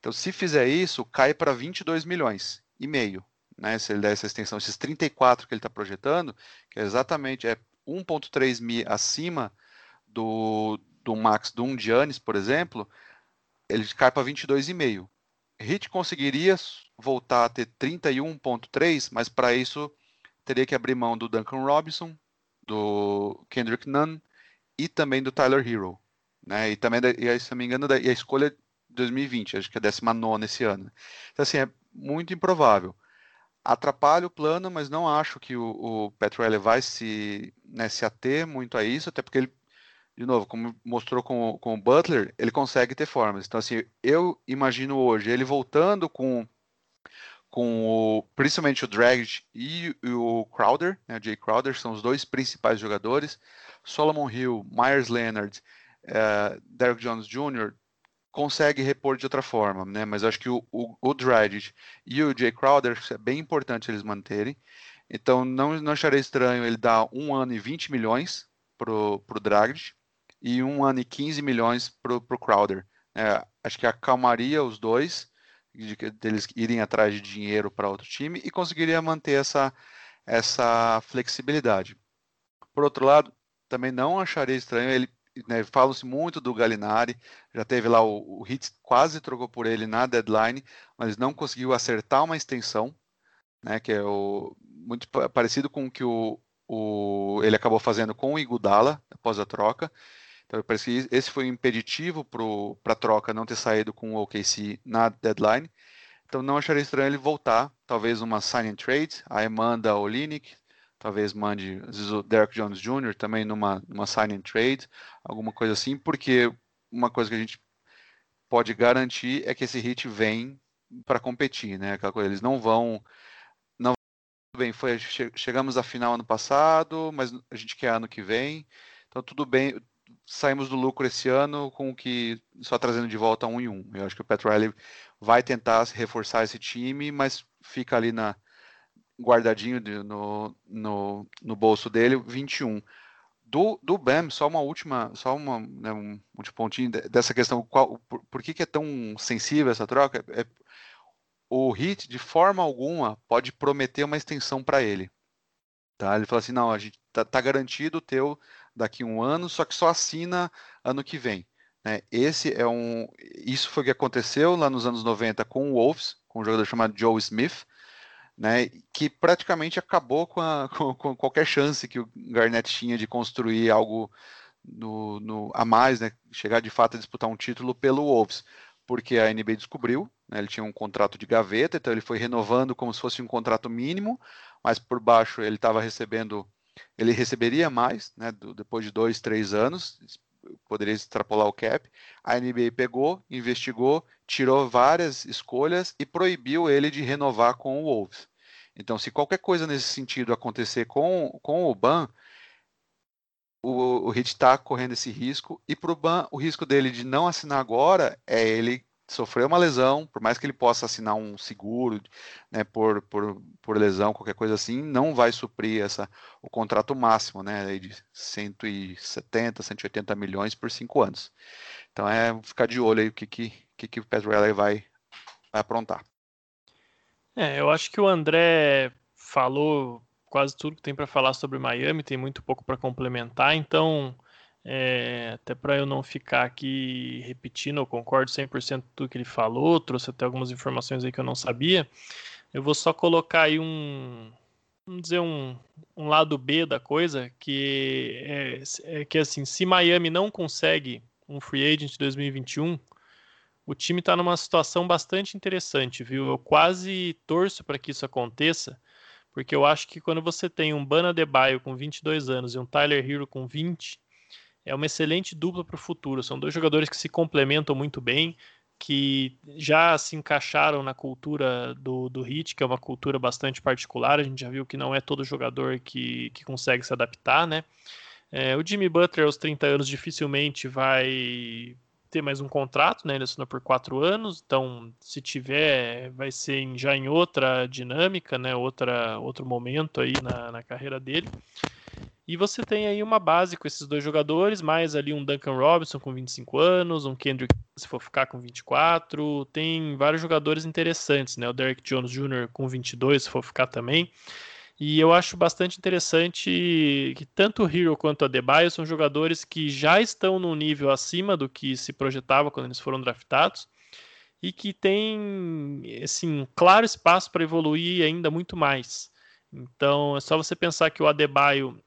então se fizer isso, cai para 22 milhões e meio, né? Se ele der essa extensão, esses 34 que ele está projetando, que é exatamente é 1.3 mil acima do, do max do um por exemplo, ele cai para 22,5. Hit conseguiria voltar a ter 31.3, mas para isso teria que abrir mão do Duncan Robinson, do Kendrick Nunn e também do Tyler Hero. Né? E também, e, se não me engano, e a escolha de 2020, acho que é a 19 esse ano. Então, assim, é muito improvável. Atrapalha o plano, mas não acho que o, o Petrelli vai se, né, se ater muito a isso, até porque ele de novo, como mostrou com, com o Butler, ele consegue ter formas. Então, assim, eu imagino hoje ele voltando com, com o, principalmente o Drag e, o Crowder, né, o Jay Crowder, são os dois principais jogadores. Solomon Hill, Myers Leonard, uh, Derek Jones Jr. consegue repor de outra forma, né? Mas acho que o, o, o Dragic e o Jay Crowder é bem importante eles manterem. Então, não, não acharei estranho ele dar um ano e 20 milhões pro, pro Dragic e um ano e 15 milhões para o Crowder. É, acho que acalmaria os dois, de, deles irem atrás de dinheiro para outro time e conseguiria manter essa, essa flexibilidade. Por outro lado, também não acharia estranho ele. Né, Falam-se muito do Galinari, já teve lá o, o quase trocou por ele na deadline, mas não conseguiu acertar uma extensão, né, que é o, muito parecido com o que o, o, ele acabou fazendo com o Igudala após a troca. Então, parece que esse foi um impeditivo para a troca não ter saído com o OKC na deadline. Então, não acharia estranho ele voltar, talvez uma sign and trade, aí manda o Linick, talvez mande o Derek Jones Jr. também numa, numa sign and trade, alguma coisa assim, porque uma coisa que a gente pode garantir é que esse hit vem para competir, né? Aquela coisa, eles não vão não bem, foi chegamos à final ano passado, mas a gente quer ano que vem. Então tudo bem, saímos do lucro esse ano com o que só trazendo de volta um em um. Eu acho que o Pat Riley vai tentar reforçar esse time, mas fica ali na guardadinho de, no, no, no bolso dele 21. Do, do BAM, só uma última, só uma, né, um último pontinho dessa questão, qual, por, por que, que, é tão sensível essa troca? É, o Hit, de forma alguma, pode prometer uma extensão para ele. Tá? Ele fala assim, não, a gente tá, tá garantido o teu daqui a um ano, só que só assina ano que vem. Né? Esse é um, isso foi o que aconteceu lá nos anos 90 com o Wolves, com um jogador chamado Joe Smith, né, que praticamente acabou com, a, com, com, qualquer chance que o Garnett tinha de construir algo no, no, a mais, né, chegar de fato a disputar um título pelo Wolves, porque a NBA descobriu, né, ele tinha um contrato de gaveta, então ele foi renovando como se fosse um contrato mínimo, mas por baixo ele estava recebendo ele receberia mais, né, do, depois de dois, três anos, poderia extrapolar o cap. A NBA pegou, investigou, tirou várias escolhas e proibiu ele de renovar com o Wolves. Então, se qualquer coisa nesse sentido acontecer com, com o Ban, o, o Hit está correndo esse risco. E para o Ban, o risco dele de não assinar agora é ele sofreu uma lesão, por mais que ele possa assinar um seguro né, por, por, por lesão, qualquer coisa assim, não vai suprir essa, o contrato máximo né, de 170, 180 milhões por cinco anos. Então é ficar de olho aí o que, que, que, que o Pat Riley vai, vai aprontar. É, eu acho que o André falou quase tudo que tem para falar sobre Miami, tem muito pouco para complementar, então é, até para eu não ficar aqui repetindo, eu concordo 100% com tudo que ele falou, trouxe até algumas informações aí que eu não sabia. Eu vou só colocar aí um, vamos dizer, um, um lado B da coisa, que é, é, que assim, se Miami não consegue um free agent de 2021, o time está numa situação bastante interessante, viu? Eu quase torço para que isso aconteça, porque eu acho que quando você tem um Bana Debaio com 22 anos e um Tyler Hero com 20, é uma excelente dupla para o futuro. São dois jogadores que se complementam muito bem, que já se encaixaram na cultura do, do Hit, que é uma cultura bastante particular. A gente já viu que não é todo jogador que, que consegue se adaptar, né? É, o Jimmy Butler, aos 30 anos, dificilmente vai ter mais um contrato, né? Ele assinou por quatro anos, então se tiver, vai ser em, já em outra dinâmica, né? Outra, outro momento aí na, na carreira dele. E você tem aí uma base com esses dois jogadores, mais ali um Duncan Robinson com 25 anos, um Kendrick se for ficar com 24, tem vários jogadores interessantes, né? O Derek Jones Jr. com 22 se for ficar também. E eu acho bastante interessante que tanto o Hero quanto a Debaio são jogadores que já estão num nível acima do que se projetava quando eles foram draftados e que tem assim, claro espaço para evoluir ainda muito mais. Então é só você pensar que o Adebayo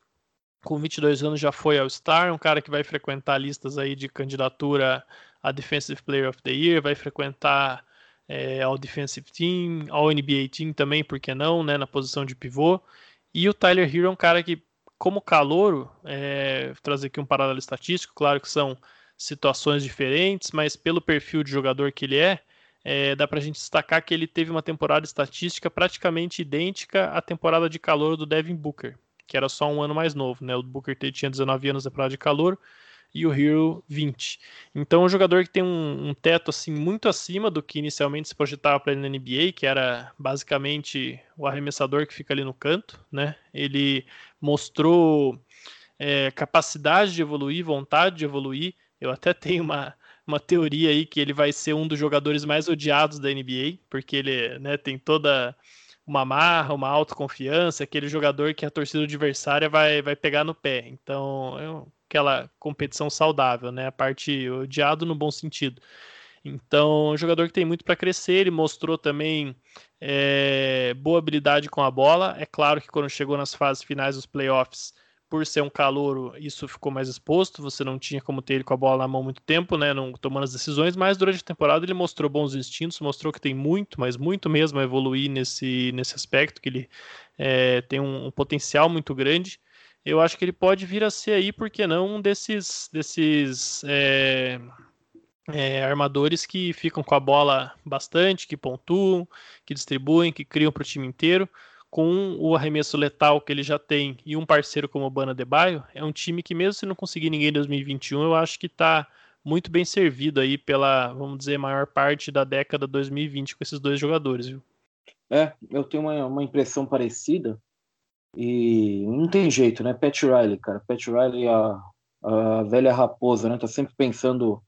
com 22 anos já foi ao Star, um cara que vai frequentar listas aí de candidatura a Defensive Player of the Year, vai frequentar é, ao Defensive Team, ao NBA Team também, por que não, né, na posição de pivô. E o Tyler Hero é um cara que, como calouro, é, trazer aqui um paralelo estatístico, claro que são situações diferentes, mas pelo perfil de jogador que ele é, é, dá para a gente destacar que ele teve uma temporada estatística praticamente idêntica à temporada de calor do Devin Booker que era só um ano mais novo, né? O Booker T tinha 19 anos na temporada de calor e o Hero 20. Então, é um jogador que tem um, um, teto assim muito acima do que inicialmente se projetava para ele na NBA, que era basicamente o arremessador que fica ali no canto, né? Ele mostrou é, capacidade de evoluir, vontade de evoluir. Eu até tenho uma, uma teoria aí que ele vai ser um dos jogadores mais odiados da NBA, porque ele né, tem toda uma marra, uma autoconfiança, aquele jogador que a torcida adversária vai, vai pegar no pé. Então, é aquela competição saudável, né? A parte odiado no bom sentido. Então, um jogador que tem muito para crescer, ele mostrou também é, boa habilidade com a bola. É claro que quando chegou nas fases finais dos playoffs, por ser um calouro, isso ficou mais exposto. Você não tinha como ter ele com a bola na mão muito tempo, né? Não tomando as decisões, mas durante a temporada ele mostrou bons instintos, mostrou que tem muito, mas muito mesmo a evoluir nesse, nesse aspecto, que ele é, tem um, um, potencial muito grande. Eu acho que ele pode vir a ser aí, por que não, um desses, desses é, é, armadores que ficam com a bola bastante, que pontuam, que distribuem, que criam para o time inteiro com o arremesso letal que ele já tem e um parceiro como o Bana Debaio, é um time que mesmo se não conseguir ninguém em 2021, eu acho que está muito bem servido aí pela, vamos dizer, maior parte da década 2020 com esses dois jogadores, viu? É, eu tenho uma, uma impressão parecida e não tem jeito, né? Pat Riley, cara. Pat Riley, a, a velha raposa, né? Tá sempre pensando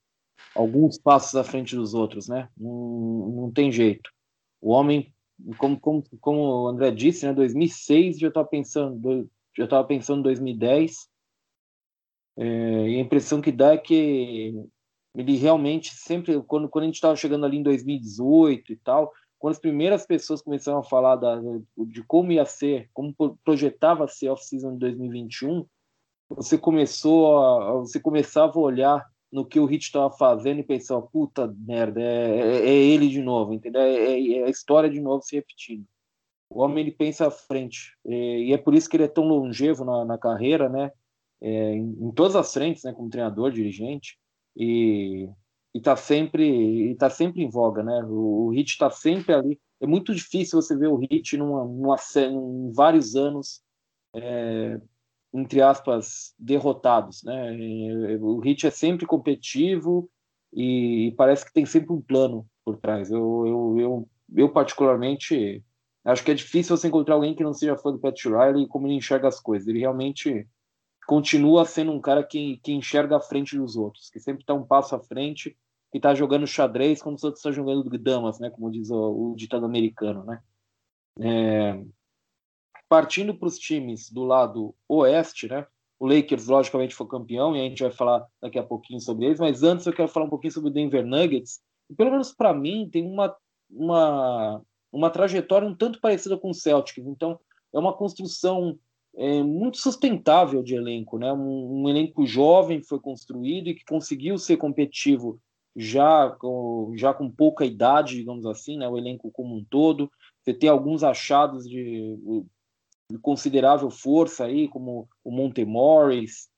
alguns passos à frente dos outros, né? Não, não tem jeito. O homem como, como, como o André disse, né, 2006 já estava pensando, já estava pensando em 2010. É, e a impressão que dá é que ele realmente sempre, quando, quando a gente estava chegando ali em 2018 e tal, quando as primeiras pessoas começaram a falar da, de como ia ser, como projetava ser off-season de 2021, você começou a, você começava a olhar no que o Hit estava fazendo e pensar, puta merda, é, é, é, ele de novo, entendeu? É, é, é, a história de novo se repetindo. O homem ele pensa à frente é, e é por isso que ele é tão longevo na, na carreira, né? É, em, em, todas as frentes, né? Como treinador, dirigente e está sempre está sempre em voga, né? O, o Hit está sempre ali. É muito difícil você ver o Hit numa, numa em vários anos entre aspas, derrotados. Né? O Hit é sempre competitivo e parece que tem sempre um plano por trás. Eu, eu, eu, eu, particularmente, acho que é difícil você encontrar alguém que não seja fã do Pat Riley e como ele enxerga as coisas. Ele realmente continua sendo um cara que, que enxerga à frente dos outros, que sempre está um passo à frente, que está jogando xadrez como se outros estão jogando damas, né? como diz o, o ditado americano. Né? É, partindo para os times do lado oeste, né? O Lakers, logicamente, foi campeão e a gente vai falar daqui a pouquinho sobre eles, mas antes eu quero falar um pouquinho sobre o Denver Nuggets. E, pelo menos para mim, tem uma, uma, uma trajetória um tanto parecida com o Celtics. Então, é uma construção é, muito sustentável de elenco, né? Um, um, elenco jovem foi construído e que conseguiu ser competitivo já com, já com pouca idade, digamos assim, né? O elenco como um todo. Você tem alguns achados de considerável força aí, como o Monte Morris,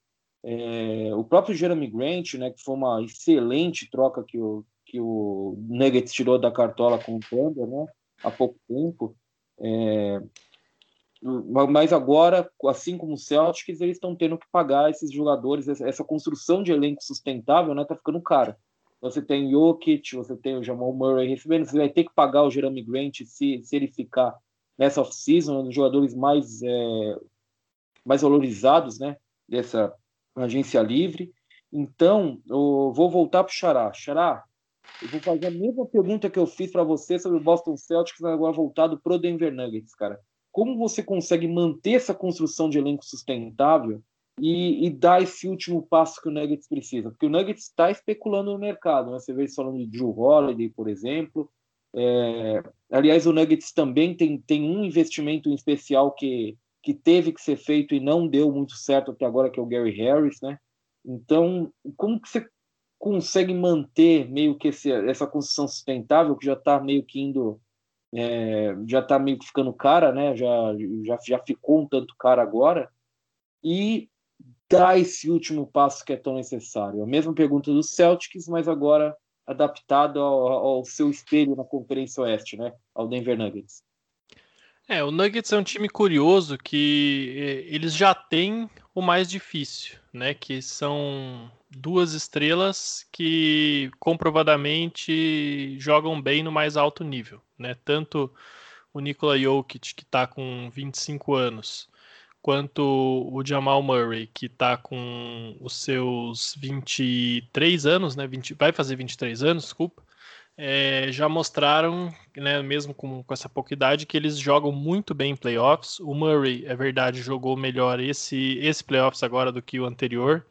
é, o próprio Jeremy Grant, né, que foi uma excelente troca que o, que o Nuggets tirou da cartola com o Thunder, né? Há pouco tempo. É, mas agora, assim como o Celtics, eles estão tendo que pagar esses jogadores, essa construção de elenco sustentável, né? Tá ficando cara. Você tem Jokic, você tem o Jamal Murray recebendo, você vai ter que pagar o Jeremy Grant se, se ele ficar nessa off-season, um dos jogadores mais, é, mais valorizados, né? Dessa agência livre. Então, eu vou voltar para o Xará. Xará, eu vou fazer a mesma pergunta que eu fiz para você sobre o Boston Celtics, agora voltado para o Denver Nuggets, cara como você consegue manter essa construção de elenco sustentável e, e, dar esse último passo que o Nuggets precisa? Porque o Nuggets está especulando no mercado, né? Você vê falando de Drew Holiday, por exemplo. É, aliás, o Nuggets também tem, tem um investimento em especial que, que teve que ser feito e não deu muito certo até agora, que é o Gary Harris, né? Então, como que você consegue manter meio que esse, essa construção sustentável que já está meio que indo é, já está meio que ficando cara, né? Já, já, já ficou um tanto cara agora, e dá esse último passo que é tão necessário. A mesma pergunta do Celtics, mas agora adaptado ao, ao seu espelho na Conferência Oeste, né? Ao Denver Nuggets. É, o Nuggets é um time curioso que é, eles já têm o mais difícil, né? Que são duas estrelas que comprovadamente jogam bem no mais alto nível, né? Tanto o Nikola Jokic, que está com 25 anos, quanto o Jamal Murray, que está com os seus 23 anos, né? 20, vai fazer 23 anos, desculpa. É, já mostraram, né, mesmo com, com, essa pouca idade, que eles jogam muito bem em playoffs. O Murray, é verdade, jogou melhor esse, esse playoffs agora do que o anterior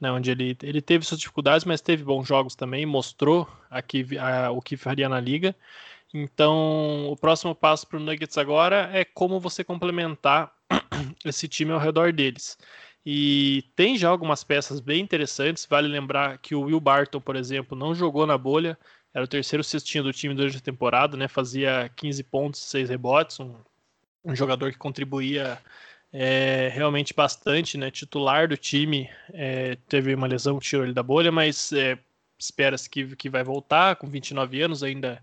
né, onde ele, ele teve suas dificuldades, mas teve bons jogos também, mostrou aqui a, o que faria na liga. Então, o próximo passo para o Nuggets agora é como você complementar esse time ao redor deles. E tem já algumas peças bem interessantes. Vale lembrar que o Will Barton, por exemplo, não jogou na bolha. Era o terceiro cestinho do time durante a temporada, né? Fazia 15 pontos, 6 rebotes. Um, um jogador que contribuía é, realmente bastante, né? Titular do time, é, teve uma lesão tirou ele da bolha, mas é, espera-se que, que vai voltar, com 29 anos ainda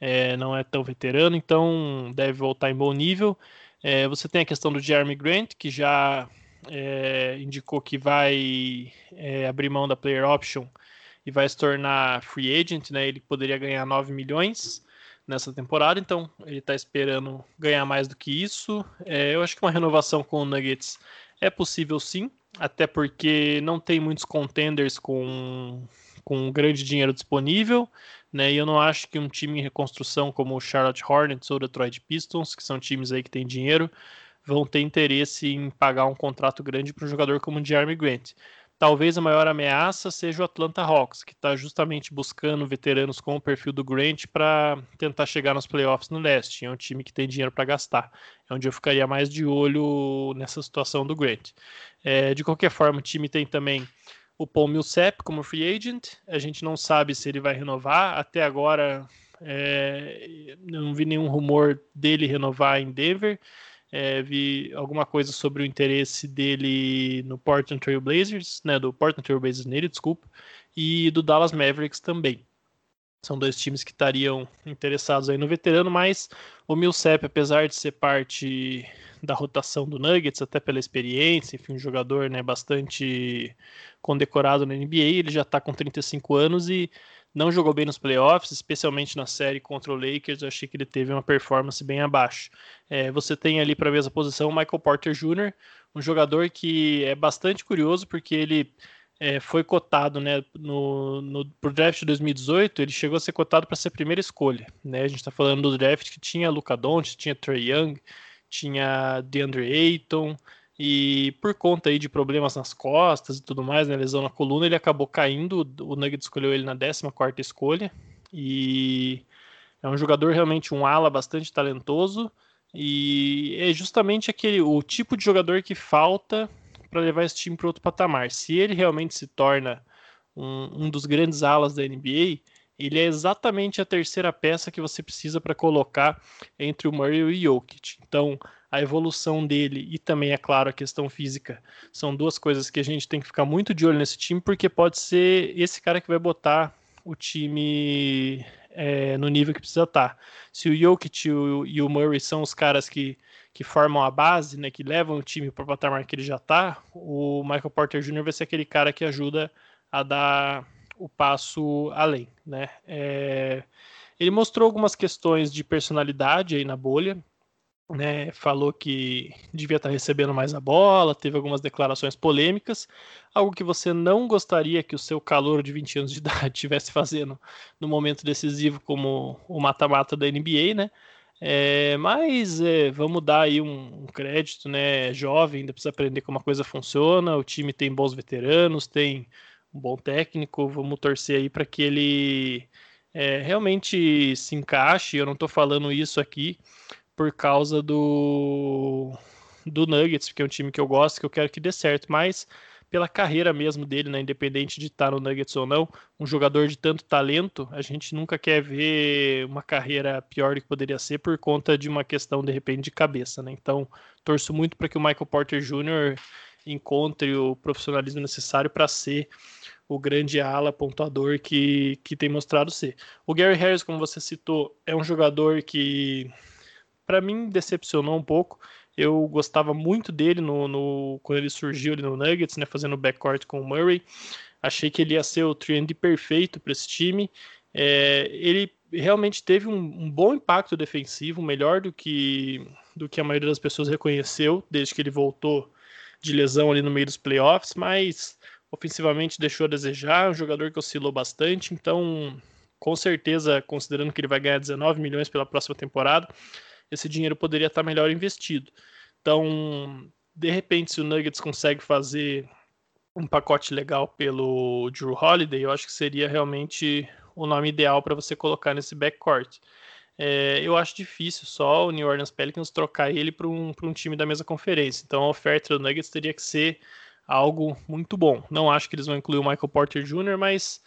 é, não é tão veterano, então deve voltar em bom nível. É, você tem a questão do Jeremy Grant, que já é, indicou que vai abrir mão da player option e vai se tornar free agent, né? Ele poderia ganhar 9 milhões nessa temporada, então ele está esperando ganhar mais do que isso. É, eu acho que uma renovação com o Nuggets é possível sim, até porque não tem muitos contenders com, com grande dinheiro disponível, né? E eu não acho que um time em reconstrução como o Charlotte Hornets ou o Detroit Pistons, que são times aí que têm dinheiro, vão ter interesse em pagar um contrato grande para um jogador como o Jeremy Grant. Talvez a maior ameaça seja o Atlanta Hawks, que está justamente buscando veteranos com o perfil do Grant para tentar chegar nos playoffs no leste. É um time que tem dinheiro para gastar. É onde eu ficaria mais de olho nessa situação do Grant. É, de qualquer forma, o time tem também o Paul Millsap como free agent. A gente não sabe se ele vai renovar. Até agora, é, não vi nenhum rumor dele renovar em Denver. É, vi alguma coisa sobre o interesse dele no Portland Trail Blazers, né, do Portland Trail Blazers nele, desculpa, e do Dallas Mavericks também. São dois times que estariam interessados aí no veterano, mas o Millsap, apesar de ser parte da rotação do Nuggets, até pela experiência, enfim, um jogador né, bastante condecorado na NBA, ele já está com 35 anos e não jogou bem nos playoffs, especialmente na série contra o Lakers. Eu achei que ele teve uma performance bem abaixo. É, você tem ali para ver essa posição o Michael Porter Jr., um jogador que é bastante curioso porque ele é, foi cotado né, no, no pro draft de 2018. Ele chegou a ser cotado para ser a primeira escolha. Né? A gente está falando do draft que tinha Luca Doncic, tinha Trey Young, tinha DeAndre Ayton. E por conta aí de problemas nas costas e tudo mais, né, lesão na coluna, ele acabou caindo. O Nuggets escolheu ele na 14 escolha. E é um jogador realmente um ala bastante talentoso. E é justamente aquele o tipo de jogador que falta para levar esse time para outro patamar. Se ele realmente se torna um, um dos grandes alas da NBA, ele é exatamente a terceira peça que você precisa para colocar entre o Murray e o Jokic. Então, a evolução dele e também, é claro, a questão física são duas coisas que a gente tem que ficar muito de olho nesse time, porque pode ser esse cara que vai botar o time é, no nível que precisa estar. Se o Jokic e o, e o Murray são os caras que, que formam a base, né, que levam o time para o patamar que ele já está, o Michael Porter Jr. vai ser aquele cara que ajuda a dar o passo além. Né? É, ele mostrou algumas questões de personalidade aí na bolha, né, falou que devia estar recebendo mais a bola, teve algumas declarações polêmicas, algo que você não gostaria que o seu calor de 20 anos de idade estivesse fazendo no momento decisivo como o mata-mata da NBA, né? É, mas é, vamos dar aí um, um, crédito, né? É jovem, ainda precisa aprender como a coisa funciona. O time tem bons veteranos, tem um bom técnico. Vamos torcer aí para que ele é, realmente se encaixe. Eu não estou falando isso aqui por causa do, do Nuggets, porque é um time que eu gosto, que eu quero que dê certo, mas pela carreira mesmo dele, né, independente de estar no Nuggets ou não, um jogador de tanto talento, a gente nunca quer ver uma carreira pior do que poderia ser por conta de uma questão de repente de cabeça, né? Então, torço muito para que o Michael Porter Jr. encontre o profissionalismo necessário para ser o grande ala pontuador que, que tem mostrado ser. O Gary Harris, como você citou, é um jogador que para mim decepcionou um pouco. Eu gostava muito dele no, no, quando ele surgiu ali no Nuggets, né, fazendo backcourt com o Murray. Achei que ele ia ser o trend perfeito para esse time. É, ele realmente teve um, um, bom impacto defensivo, melhor do que, do que a maioria das pessoas reconheceu desde que ele voltou de lesão ali no meio dos playoffs, mas ofensivamente deixou a desejar, um jogador que oscilou bastante, então com certeza, considerando que ele vai ganhar 19 milhões pela próxima temporada, esse dinheiro poderia estar melhor investido. Então, de repente, se o Nuggets consegue fazer um pacote legal pelo Drew Holiday, eu acho que seria realmente o nome ideal para você colocar nesse backcourt. É, eu acho difícil só o New Orleans Pelicans trocar ele para um, um time da mesma conferência. Então a oferta do Nuggets teria que ser algo muito bom. Não acho que eles vão incluir o Michael Porter Jr., mas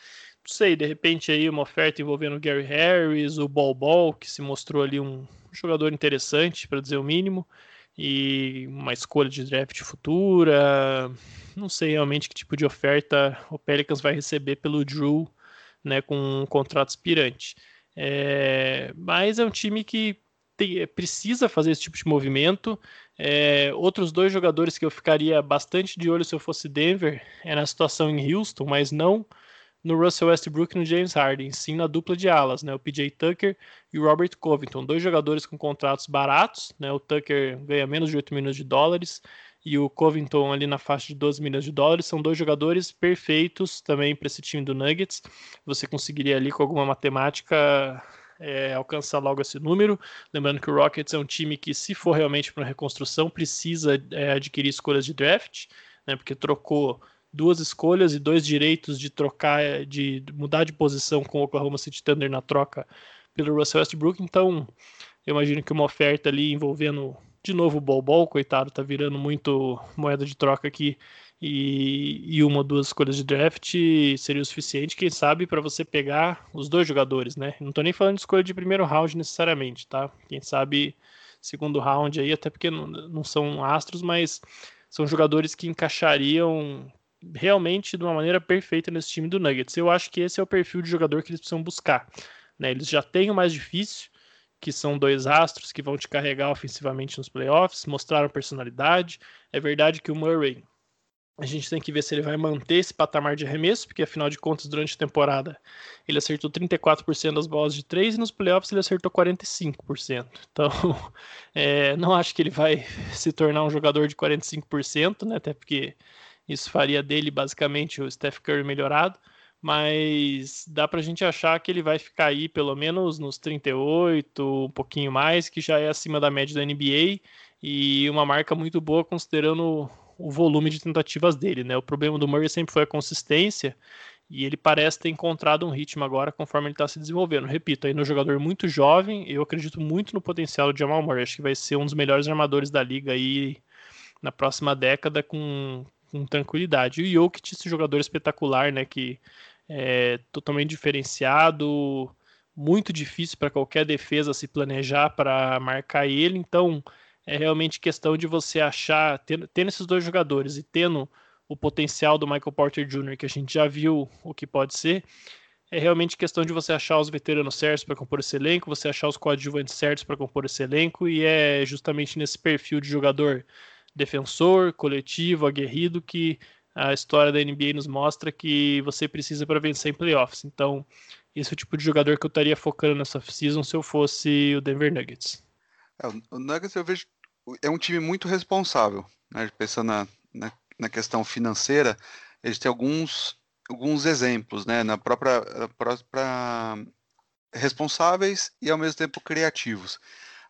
não sei, de repente aí uma oferta envolvendo o Gary Harris, o Ball Ball, que se mostrou ali um, jogador interessante, para dizer o mínimo, e uma escolha de draft futura. Não sei realmente que tipo de oferta o Pelicans vai receber pelo Drew, né, com um contrato aspirante. É, mas é um time que tem, precisa fazer esse tipo de movimento. É, outros dois jogadores que eu ficaria bastante de olho se eu fosse Denver é na situação em Houston, mas não no Russell Westbrook e no James Harden, sim na dupla de alas, né? O PJ Tucker e o Robert Covington, dois jogadores com contratos baratos, né? O Tucker ganha menos de 8 milhões de dólares e o Covington ali na faixa de 12 milhões de dólares, são dois jogadores perfeitos também para esse time do Nuggets. Você conseguiria ali com alguma matemática é, alcançar logo esse número. Lembrando que o Rockets é um time que, se for realmente para reconstrução, precisa é, adquirir escolhas de draft, né? Porque trocou duas escolhas e dois direitos de trocar, de mudar de posição com o Oklahoma City Thunder na troca pelo Russell Westbrook. Então, eu imagino que uma oferta ali envolvendo de novo o Bol Bol, coitado, tá virando muito moeda de troca aqui. E, e uma ou duas escolhas de draft seria o suficiente, quem sabe, para você pegar os dois jogadores, né? Não tô nem falando de escolha de primeiro round necessariamente, tá? Quem sabe segundo round aí, até porque não, não são astros, mas são jogadores que encaixariam realmente de uma maneira perfeita nesse time do Nuggets. Eu acho que esse é o perfil de jogador que eles precisam buscar. Né? Eles já têm o mais difícil, que são dois astros que vão te carregar ofensivamente nos playoffs, mostraram personalidade. É verdade que o Murray, a gente tem que ver se ele vai manter esse patamar de arremesso, porque afinal de contas, durante a temporada, ele acertou 34% das bolas de três e nos playoffs ele acertou 45%. Então, é, não acho que ele vai se tornar um jogador de 45%, né? Até porque isso faria dele basicamente o Steph Curry melhorado, mas dá para a gente achar que ele vai ficar aí pelo menos nos 38, um pouquinho mais, que já é acima da média da NBA e uma marca muito boa considerando o volume de tentativas dele, né? O problema do Murray sempre foi a consistência e ele parece ter encontrado um ritmo agora conforme ele está se desenvolvendo. Repito, é um jogador muito jovem, eu acredito muito no potencial do Jamal Murray, acho que vai ser um dos melhores armadores da liga aí na próxima década com, com tranquilidade. E o Jokic, esse jogador espetacular, né, que é totalmente diferenciado, muito difícil para qualquer defesa se planejar para marcar ele, então é realmente questão de você achar, tendo, tendo esses dois jogadores e tendo o potencial do Michael Porter Jr., que a gente já viu o que pode ser, é realmente questão de você achar os veteranos certos para compor esse elenco, você achar os coadjuvantes certos para compor esse elenco, e é justamente nesse perfil de jogador defensor, coletivo, aguerrido, que a história da NBA nos mostra que você precisa para vencer em playoffs. Então, esse é o tipo de jogador que eu estaria focando nessa season se eu fosse o Denver Nuggets. É, o Nuggets eu vejo é um time muito responsável, né? pensando na, na, na questão financeira, eles têm alguns alguns exemplos, né, na própria, própria responsáveis e ao mesmo tempo criativos.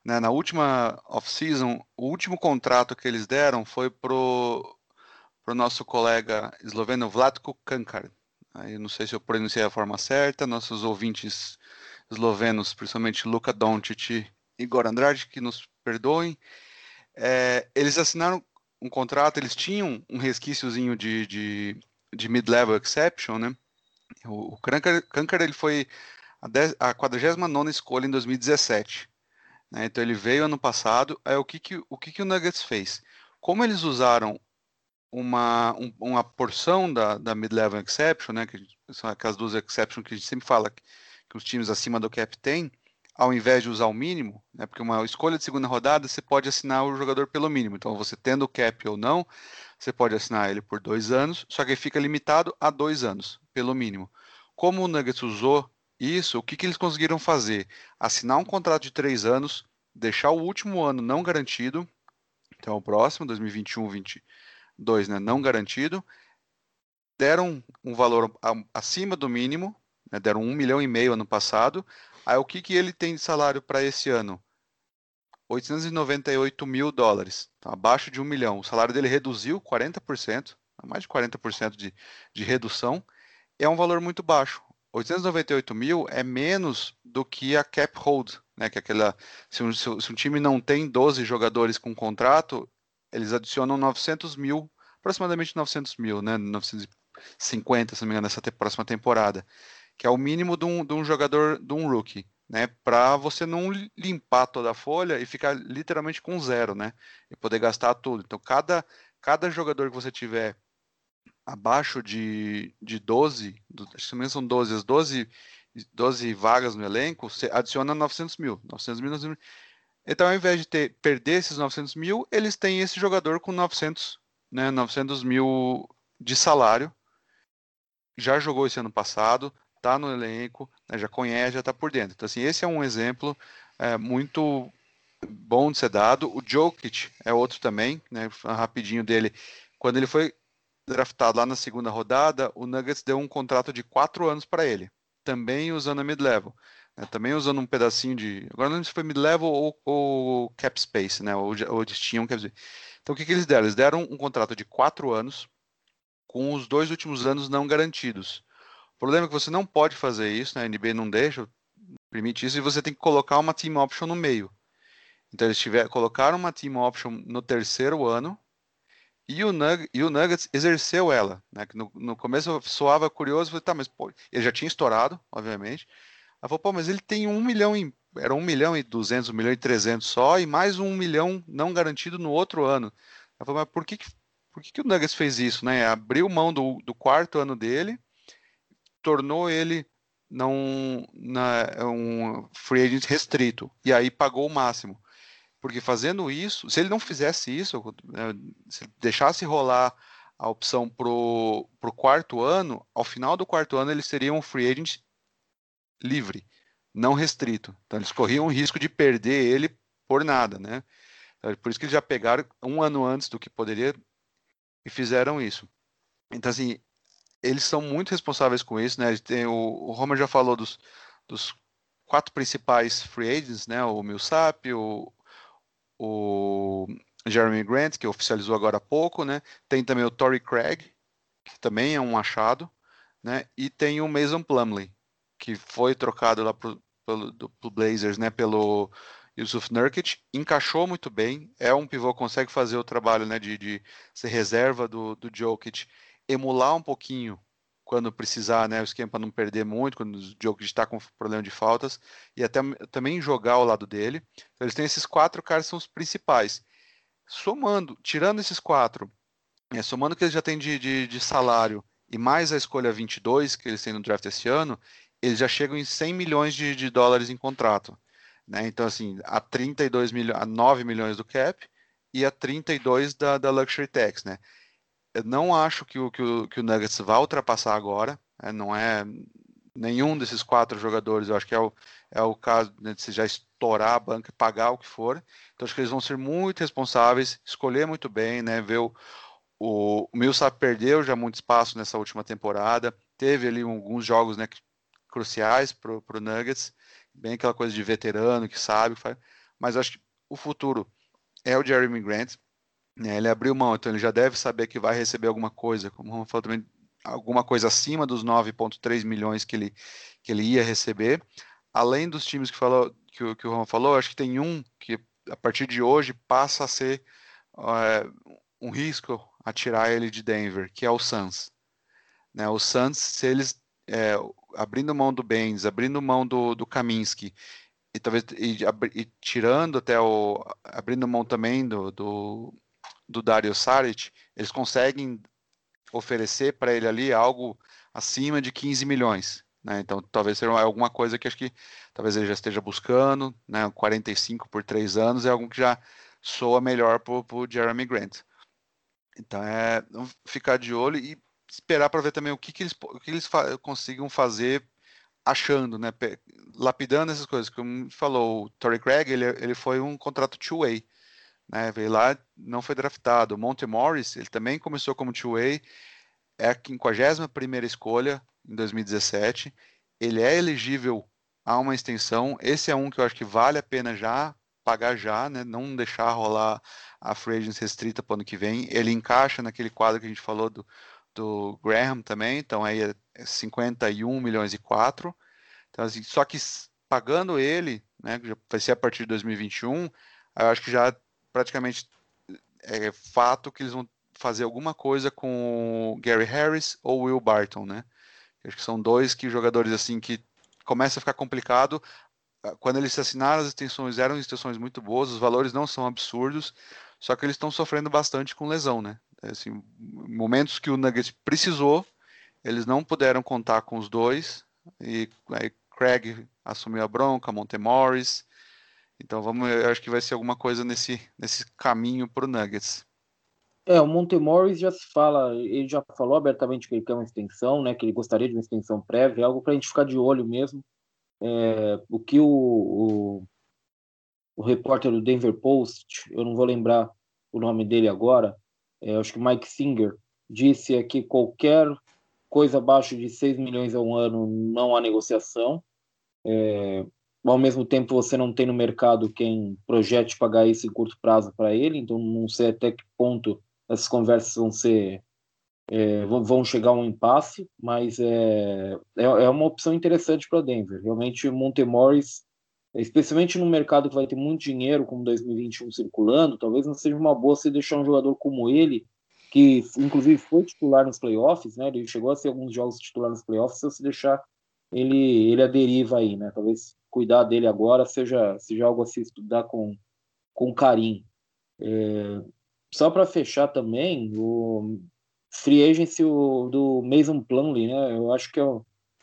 Né, na última off-season, o último contrato que eles deram foi pro pro nosso colega esloveno Vlatko Kankar. Aí não sei se eu pronunciei a forma certa, nossos ouvintes eslovenos, principalmente Luka Doncic e Goran Andrade, que nos perdoem. É, eles assinaram um contrato, eles tinham um resquíciozinho de, de de mid-level exception, né? O, o Kankar, ele foi a, a 49 escolha em 2017. Né? Então ele veio ano passado. Aí o que, que, o, que, que o Nuggets fez? Como eles usaram uma, um, uma porção da, da mid-level exception, né? Que são aquelas duas exceptions que a gente sempre fala que, que os times acima do cap têm, ao invés de usar o mínimo, né? Porque uma escolha de segunda rodada você pode assinar o jogador pelo mínimo. Então você tendo o cap ou não, você pode assinar ele por dois anos, só que ele fica limitado a dois anos, pelo mínimo. Como o Nuggets usou isso, o que, que eles conseguiram fazer? Assinar um contrato de três anos, deixar o último ano não garantido, então o próximo, 2021-22, né, não garantido, deram um valor acima do mínimo, né, deram um milhão e meio ano passado. Aí o que, que ele tem de salário para esse ano? 898 mil dólares, tá abaixo de um milhão. O salário dele reduziu 40%, mais de 40% de, de redução. É um valor muito baixo. 898 mil é menos do que a cap hold, né? Que é aquela, se um, se um time não tem 12 jogadores com contrato, eles adicionam 900 mil, aproximadamente 900 mil, né? 950, se não me engano, nessa te, próxima temporada, que é o mínimo de um, de um jogador, de um rookie né, para você não limpar toda a folha e ficar literalmente com zero, né, e poder gastar tudo. Então, cada, cada jogador que você tiver abaixo de, de 12, acho que são 12, as 12, 12 vagas no elenco, você adiciona 900 mil, 900 mil, 900 mil. Então, ao invés de ter, perder esses 900 mil, eles têm esse jogador com 900, né, 900 mil de salário, já jogou esse ano passado, está no elenco, né, já conhece, já está por dentro. Então, assim, esse é um exemplo é, muito bom de ser dado. O Jokic é outro também, né, rapidinho dele. Quando ele foi draftado lá na segunda rodada, o Nuggets deu um contrato de quatro anos para ele, também usando a mid-level. Né, também usando um pedacinho de. Agora não sei se foi mid-level ou, ou, cap space, né? Ou, ou eles tinham, quer dizer. Então o que, que eles deram? Eles deram um contrato de quatro anos, com os dois últimos anos não garantidos. O problema é que você não pode fazer isso, né? A NBA não deixa, permite isso, e você tem que colocar uma team option no meio. Então eles tiver, colocaram uma team option no terceiro ano e o, Nug, e o Nuggets exerceu ela. Né? No, no começo soava curioso, falei, tá, mas pô, ele já tinha estourado, obviamente. Ela falou, pô, mas ele tem um milhão em. Era um milhão e duzentos, um milhão e trezentos só, e mais um milhão não garantido no outro ano. Ela falou, mas por que, por que, que o Nuggets fez isso? Né? Abriu mão do, do quarto ano dele tornou ele não na, um free agent restrito e aí pagou o máximo. Porque fazendo isso, se ele não fizesse isso, né, se deixasse rolar a opção pro, pro quarto ano, ao final do quarto ano ele seria um free agent livre, não restrito. Então eles corriam o risco de perder ele por nada, né? Então, por isso que eles já pegaram um ano antes do que poderia e fizeram isso. Então assim, eles são muito responsáveis com isso, né? Tem, o, o Romer já falou dos, dos quatro principais free agents, né? O Millsap, o, o Jeremy Grant, que oficializou agora há pouco, né? Tem também o Torrey Craig, que também é um achado, né? E tem o Mason Plumley, que foi trocado lá pro, pelo do, pro Blazers, né? Pelo Yusuf Nurkic, encaixou muito bem, é um pivô consegue fazer o trabalho, né? De, de ser reserva do, do Jokic emular um pouquinho quando precisar, né, o esquema para não perder muito, quando o jogo está com problema de faltas, e até também jogar ao lado dele. Então, eles têm esses quatro caras são os principais. Somando, tirando esses quatro, é, somando o que eles já têm de, de, de, salário e mais a escolha 22 que eles têm no draft esse ano, eles já chegam em 100 milhões de, de dólares em contrato. Né? Então, assim, a 32 milhões, a 9 milhões do cap e a 32 da, da Luxury Tax, né? Não acho que o, que o, que o Nuggets vai ultrapassar agora, né? não é nenhum desses quatro jogadores, eu acho que é o, é o caso né, de se já estourar a banca, pagar o que for. Então acho que eles vão ser muito responsáveis, escolher muito bem, né? Ver o, o, o Millsap perdeu já muito espaço nessa última temporada, teve ali alguns jogos né, cruciais para o Nuggets, bem aquela coisa de veterano que sabe, mas acho que o futuro é o Jeremy Grant. Né, ele abriu mão, então ele já deve saber que vai receber alguma coisa, como o Roman falou também, alguma coisa acima dos 9,3 milhões que ele, que ele ia receber. Além dos times que, falou, que, o, que o Roman falou, acho que tem um que a partir de hoje passa a ser é, um risco a tirar ele de Denver, que é o Suns. Né, o Suns, se eles é, abrindo mão do Benz, abrindo mão do, do Kaminsky e talvez e, e, tirando até o abrindo mão também do, do, do Dario Saric, eles conseguem oferecer para ele ali algo acima de 15 milhões. Né? Então, talvez seja alguma coisa que acho que talvez ele já esteja buscando, né? 45 por três anos é algo que já soa melhor para o Jeremy Grant. Então, é ficar de olho e esperar para ver também o que, que eles, o que eles fa consigam fazer achando, né? Lapidando essas coisas. Como falou, o Torrey Craig, ele, ele foi um contrato two-way. Né? Veio lá, não foi draftado. O Monte Morris, ele também começou como two-way, é a 51 escolha em 2017. Ele é elegível a uma extensão. Esse é um que eu acho que vale a pena já pagar já, né? Não deixar rolar a free agency restrita para o ano que vem. Ele encaixa naquele quadro que a gente falou do, do Graham também, então aí é 51 milhões e 4. Então, assim, só que pagando ele, né, já vai ser a partir de 2021, eu acho que já praticamente é fato que eles vão fazer alguma coisa com o Gary Harris ou Will Barton, né? Acho que são dois que jogadores assim que começa a ficar complicado. Ah, quando eles assinaram as extensões, eram extensões muito boas, os valores não são absurdos, só que eles estão sofrendo bastante com lesão, né? Assim, momentos que o Nuggets precisou, eles não puderam contar com os dois. E aí Craig assumiu a bronca, Montemorris. Então vamos, eu acho que vai ser alguma coisa nesse, nesse caminho para o Nuggets. É, o Montemorris já se fala, ele já falou abertamente que ele quer uma extensão, né? Que ele gostaria de uma extensão prévia, algo para a gente ficar de olho mesmo. É, o que o, o, o repórter do Denver Post, eu não vou lembrar o nome dele agora, é, acho que Mike Singer disse é que qualquer coisa abaixo de 6 milhões ao ano não há negociação. É, ao mesmo tempo, você não tem no mercado quem projete pagar isso em curto prazo para ele, então não sei até que ponto essas conversas vão ser é, vão chegar a um impasse, mas é, é, é uma opção interessante para Denver. Realmente, o Montemorris especialmente no mercado que vai ter muito dinheiro, como 2021 circulando, talvez não seja uma boa você deixar um jogador como ele, que inclusive foi titular nos playoffs, né? Ele chegou a ser alguns jogos titular nos playoffs, se você deixar ele, ele a deriva aí, né? Talvez cuidar dele agora seja, seja algo a se estudar com, com carinho. É, só para fechar também, o free agency o, do Mason Plumlee, né? Eu acho que é,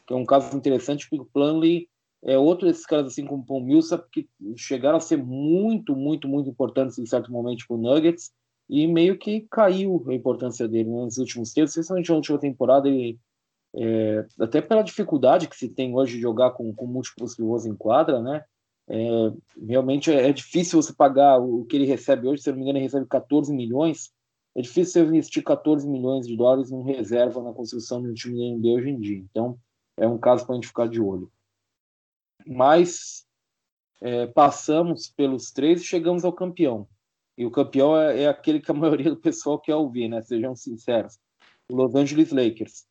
que é um caso interessante, porque o Plumlee é outro desses caras assim como o Paul Millsap que chegaram a ser muito, muito, muito importantes em certo momento para o Nuggets e meio que caiu a importância dele nos últimos tempos, especialmente na última temporada, ele, é, até pela dificuldade que se tem hoje de jogar com, com múltiplos pivôs em quadra, né? É, realmente é, é, difícil você pagar o que ele recebe hoje, se não me engano, ele recebe 14 milhões. É difícil você investir 14 milhões de dólares em reserva na construção de um time da NBA hoje em dia. Então, é um caso para a gente ficar de olho mas é, passamos pelos três e chegamos ao campeão. E o campeão é, é, aquele que a maioria do pessoal quer ouvir, né? Sejam sinceros. Los Angeles Lakers.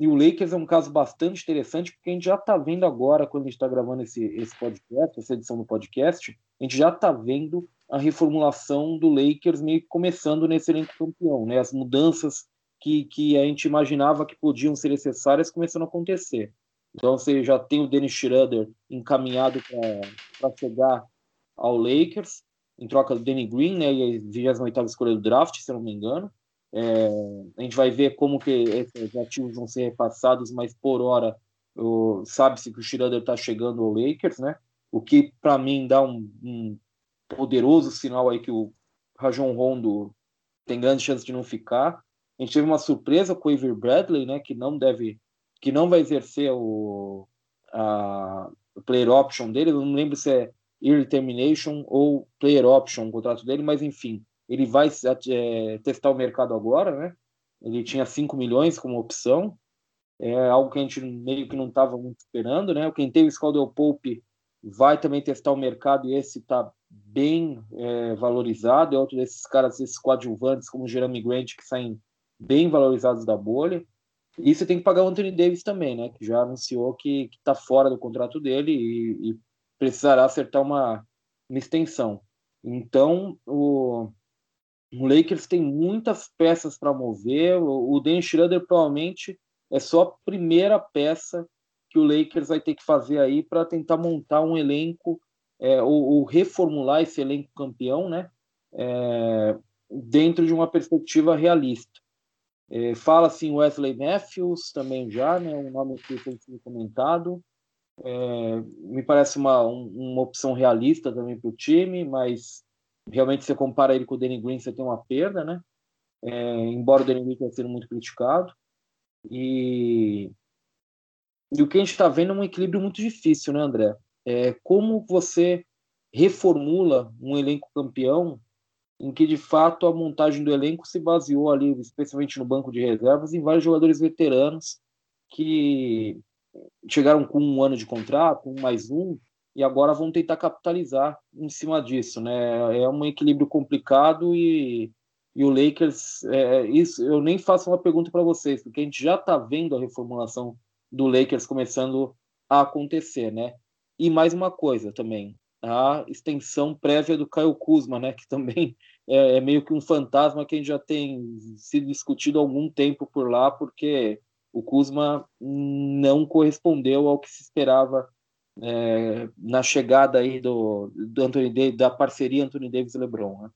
E o Lakers é um caso bastante interessante, porque a gente já está vendo agora, quando a gente está gravando esse, esse podcast, essa edição do podcast, a gente já está vendo a reformulação do Lakers meio que começando nesse elenco campeão, né? As mudanças que, que a gente imaginava que podiam ser necessárias começando a acontecer. Então você já tem o Dennis Schroeder encaminhado para chegar ao Lakers, em troca do Danny Green, né, e a 28 escolha do draft, se não me engano. É, a gente vai ver como que esses ativos vão ser repassados, mas por hora Sabe-se que o Schroeder está chegando ao Lakers, né? O que para mim dá um, um, poderoso sinal aí que o Rajon Rondo tem grande chance de não ficar. A gente teve uma surpresa com o Avery Bradley, né? Que não deve, que não vai exercer o, a, player option dele. Eu não lembro se é early termination ou player option o contrato dele, mas enfim, ele vai é, testar o mercado agora, né? Ele tinha 5 milhões como opção, é algo que a gente meio que não estava muito esperando, né? Quem teve o Scaldwell Pope vai também testar o mercado e esse está bem é, valorizado, é outro desses caras, esses coadjuvantes como Jeremy Grant que saem bem valorizados da bolha. E você tem que pagar o Anthony Davis também, né? Que já anunciou que está fora do contrato dele e, e precisará acertar uma, uma extensão. Então, o, o Lakers tem muitas peças para mover. O, Dan Schroeder provavelmente é só a primeira peça que o Lakers vai ter que fazer aí para tentar montar um elenco é, ou, ou, reformular esse elenco campeão, né? É, dentro de uma perspectiva realista. É, fala assim Wesley Matthews também já, né? Um nome que tem sido comentado. É, me parece uma, um, uma opção realista também para o time, mas realmente você compara ele com o Danny Green, você tem uma perda, né? É, embora o Danny Green tenha sido muito criticado. E, e o que a gente está vendo é um equilíbrio muito difícil, né, André? É, como você reformula um elenco campeão em que, de fato, a montagem do elenco se baseou ali, especialmente no banco de reservas, em vários jogadores veteranos que chegaram com um ano de contrato, um mais um, e agora vão tentar capitalizar em cima disso, né? É um equilíbrio complicado e, e o Lakers, é, é isso. Eu nem faço uma pergunta para vocês, porque a gente já está vendo a reformulação do Lakers começando a acontecer, né? E mais uma coisa também, a extensão prévia do Caio Kuzma, né? Que também é, é meio que um fantasma que a gente já tem sido discutido há algum tempo por lá, porque o Kuzma não correspondeu ao que se esperava é, na chegada aí do, do Anthony Davis, da parceria Anthony Davis e LeBron. Né?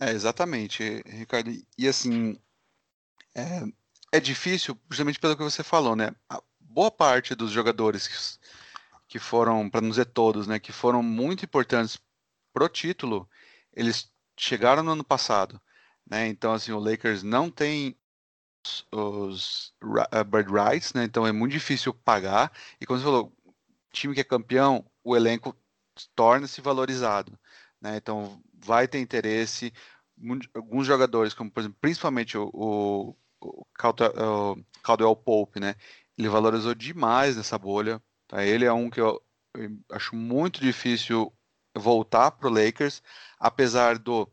É, exatamente, Ricardo. E assim, é, é, difícil, justamente pelo que você falou, né? A boa parte dos jogadores que, que foram, para não dizer todos, né, que foram muito importantes pro título, eles chegaram no ano passado. Né? Então, assim, o Lakers não tem os uh, bird rights, né? Então é muito difícil pagar. E como você falou, time que é campeão, o elenco torna-se valorizado, né? Então vai ter interesse. Alguns jogadores, como por exemplo, principalmente o, o Caldwell Pope, né? Ele valorizou demais nessa bolha. Tá? Ele é um que eu, eu acho muito difícil voltar para o Lakers, apesar do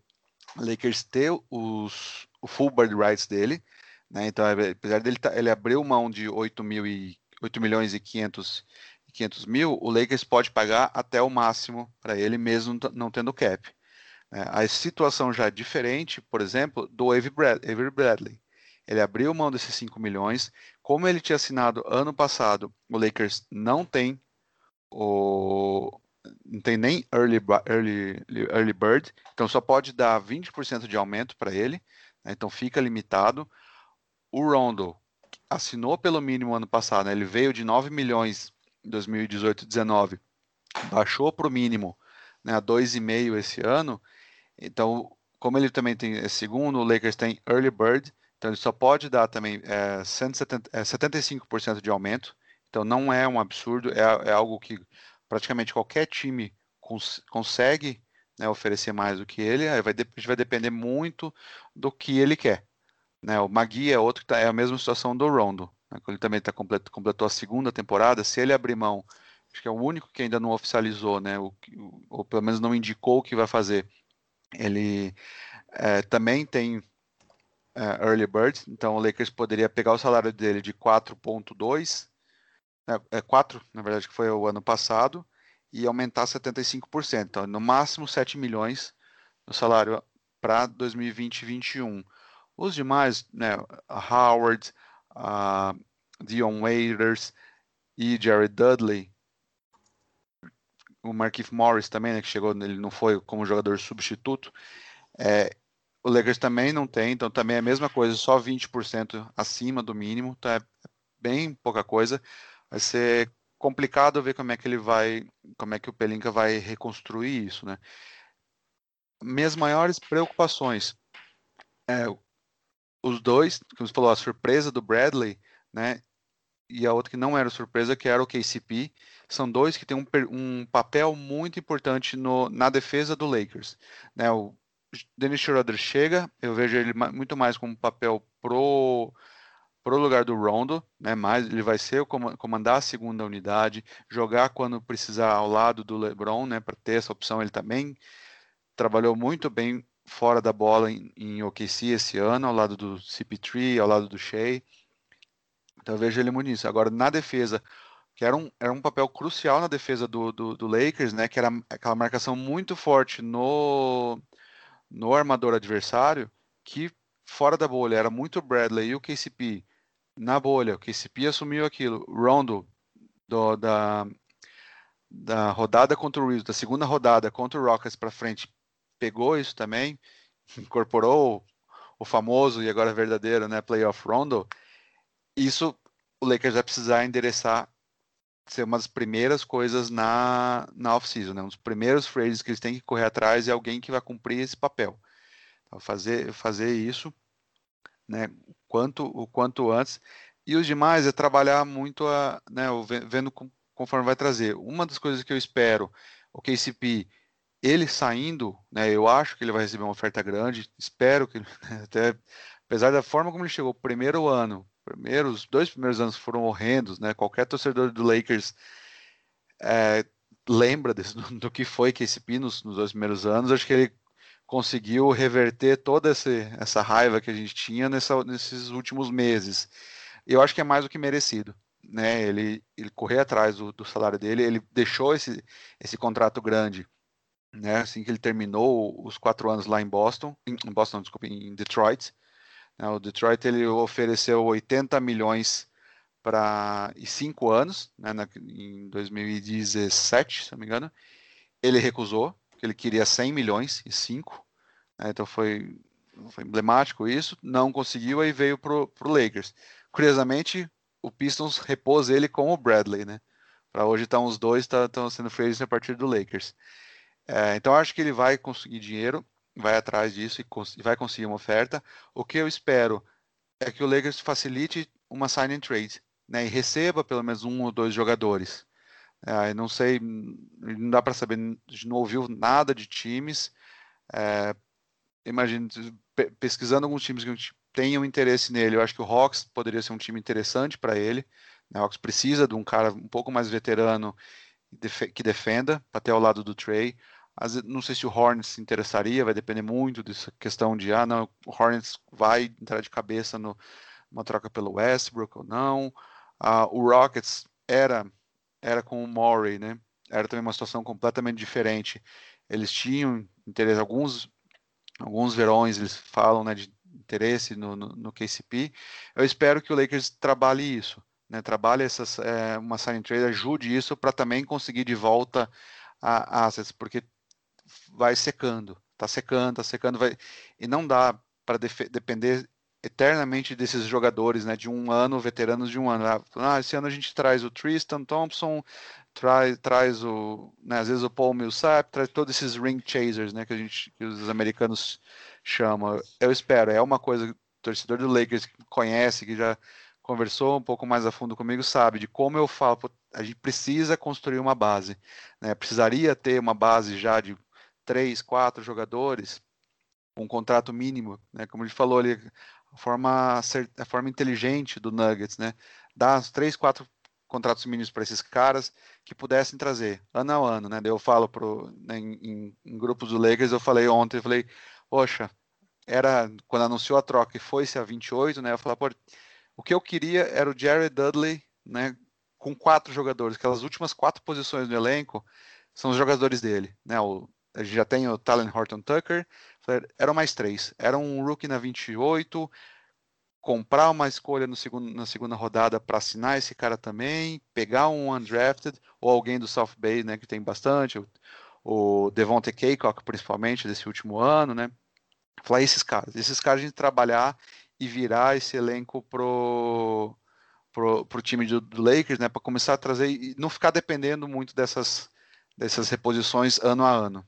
Lakers ter os, o full bird rights dele, né? Então, é, apesar dele tá, ele abriu mão de 8, mil e, 8 milhões e 500, 500 mil, o Lakers pode pagar até o máximo para ele, mesmo não tendo cap. É, a situação já é diferente, por exemplo, do Avery Bradley. Ele abriu mão desses 5 milhões. Como ele tinha assinado ano passado, o Lakers não tem o não tem nem early, early, early bird, então só pode dar 20% de aumento para ele, né? então fica limitado o Rondo assinou pelo mínimo ano passado, né? ele veio de 9 milhões em 2018 19 baixou para o mínimo né, a 2,5 esse ano. Então, como ele também tem é segundo, o Lakers tem early bird, então ele só pode dar também é, 170, é, 75% de aumento. Então não é um absurdo, é, é algo que praticamente qualquer time cons consegue né, oferecer mais do que ele. Aí vai, vai depender muito do que ele quer. Né? O Magui é outro que tá, é a mesma situação do Rondo. Né? Ele também tá completo, completou a segunda temporada. Se ele abrir mão, acho que é o único que ainda não oficializou, né? O, ou pelo menos não indicou o que vai fazer. Ele é, também tem é, early bird, então o Lakers poderia pegar o salário dele de 4.2, é, é 4, na verdade, que foi o ano passado, e aumentar 75%. Então, no máximo 7 milhões no salário para 2020 e 2021. Os demais, né, Howard, a Dion Waiters e Jared Dudley, o Markif Morris também, né, que chegou, ele não foi como jogador substituto. É, o Lakers também não tem, então também é a mesma coisa, só 20% acima do mínimo, então é bem pouca coisa. Vai ser complicado ver como é que ele vai, como é que o Pelinka vai reconstruir isso, né? Minhas maiores preocupações é os dois, como você falou, a surpresa do Bradley, né? E a outra que não era surpresa, que era o KCP, são dois que têm um, um papel muito importante no, na defesa do Lakers. Né? O Dennis Schroeder chega, eu vejo ele muito mais como papel pro pro lugar do Rondo, né? Mas ele vai ser comandar a segunda unidade, jogar quando precisar ao lado do LeBron, né? Para ter essa opção, ele também trabalhou muito bem fora da bola em, em OKC esse ano, ao lado do CP3, ao lado do Shea. Então eu vejo ele muito nisso. Agora na defesa, que era um, era um papel crucial na defesa do, do, do Lakers, né? Que era aquela marcação muito forte no no armador adversário, que fora da bolha era muito Bradley e o KCP na bolha. O KCP assumiu aquilo. Rondo, do, da, da rodada contra o Reeves, da segunda rodada contra o Rockets para frente, pegou isso também, incorporou o famoso e agora verdadeiro, né, playoff Rondo. Isso o Lakers vai precisar endereçar ser uma das primeiras coisas na, na off-season, né? um dos primeiros phrases que eles têm que correr atrás é alguém que vai cumprir esse papel. Então, fazer, fazer isso né, quanto, o quanto antes. E os demais é trabalhar muito a, né, vendo conforme vai trazer. Uma das coisas que eu espero, o KCP, ele saindo, né, eu acho que ele vai receber uma oferta grande, espero que, até, apesar da forma como ele chegou, primeiro ano, primeiros, dois primeiros anos foram horrendos, né, qualquer torcedor do Lakers é, lembra desse, do, do, que foi KCP nos, nos dois primeiros anos, acho que ele conseguiu reverter toda esse, essa raiva que a gente tinha nessa, nesses últimos meses. Eu acho que é mais do que merecido. Né? Ele, ele correr atrás do, do salário dele, ele deixou esse, esse contrato grande né? assim que ele terminou os quatro anos lá em Boston, em Boston, desculpa, em Detroit. Né? O Detroit ele ofereceu 80 milhões para e cinco anos, né? Na, em 2017, se não me engano. Ele recusou, ele queria 100 milhões e 5. Né, então foi, foi emblemático isso. Não conseguiu, aí veio para o Lakers. Curiosamente, o Pistons repôs ele com o Bradley, né? Para hoje estão tá os dois, estão tá, sendo free a partir do Lakers. É, então acho que ele vai conseguir dinheiro, vai atrás disso e, cons vai conseguir uma oferta. O que eu espero é que o Lakers facilite uma sign and trade, né? E receba pelo menos um ou dois jogadores. É, não sei, não dá para saber, não ouviu nada de times. É, imagino, pesquisando alguns times que tenham interesse nele, eu acho que o Hawks poderia ser um time interessante para ele. Né? O Hawks precisa de um cara um pouco mais veterano que defenda, para ter ao lado do Trey. não sei se o Hornets se interessaria, vai depender muito dessa questão de, ah, não, o Hornets vai entrar de cabeça no, numa troca pelo Westbrook ou não. Ah, o Rockets era era com o Murray, né? Era também uma situação completamente diferente. Eles tinham interesse, alguns, alguns verões eles falam né, de interesse no, no, no KCP. Eu espero que o Lakers trabalhe isso, né? Trabalhe essas, é, uma sign trade, ajude isso para também conseguir de volta a, assets, porque vai secando, tá secando, tá secando, vai e não dá para depender eternamente desses jogadores, né, de um ano, veteranos de um ano. Ah, ah, esse ano a gente traz o Tristan Thompson, traz, traz o, né, às vezes o Paul Millsap, traz todos esses ring chasers, né, que a gente, que os americanos chamam. Eu espero, é uma coisa que o torcedor do Lakers que conhece, que já conversou um pouco mais a fundo comigo, sabe de como eu falo, a gente precisa construir uma base, né, precisaria ter uma base já de três, quatro jogadores, um contrato mínimo, né? Como ele falou ali, a forma, a forma inteligente do Nuggets, né? Dar três, quatro contratos mínimos para esses caras que pudessem trazer ano a ano, né? Eu falo pro, né, em, em, grupos do Lakers, eu falei ontem, eu falei, poxa, era quando anunciou a troca e foi-se a 28, né? Eu falei, pô, o que eu queria era o Jared Dudley, né? Com quatro jogadores, aquelas últimas quatro posições do elenco são os jogadores dele, né? O, a gente já tem o Talon Horton Tucker, eram mais três. Era um rookie na 28, comprar uma escolha no segundo, na segunda rodada para assinar esse cara também, pegar um undrafted ou alguém do South Bay, né, que tem bastante, o, o Devontae Kaycock principalmente desse último ano, né? Falar esses caras, esses caras a gente trabalhar e virar esse elenco pro pro, pro time do, do Lakers, né, para começar a trazer e não ficar dependendo muito dessas dessas reposições ano a ano.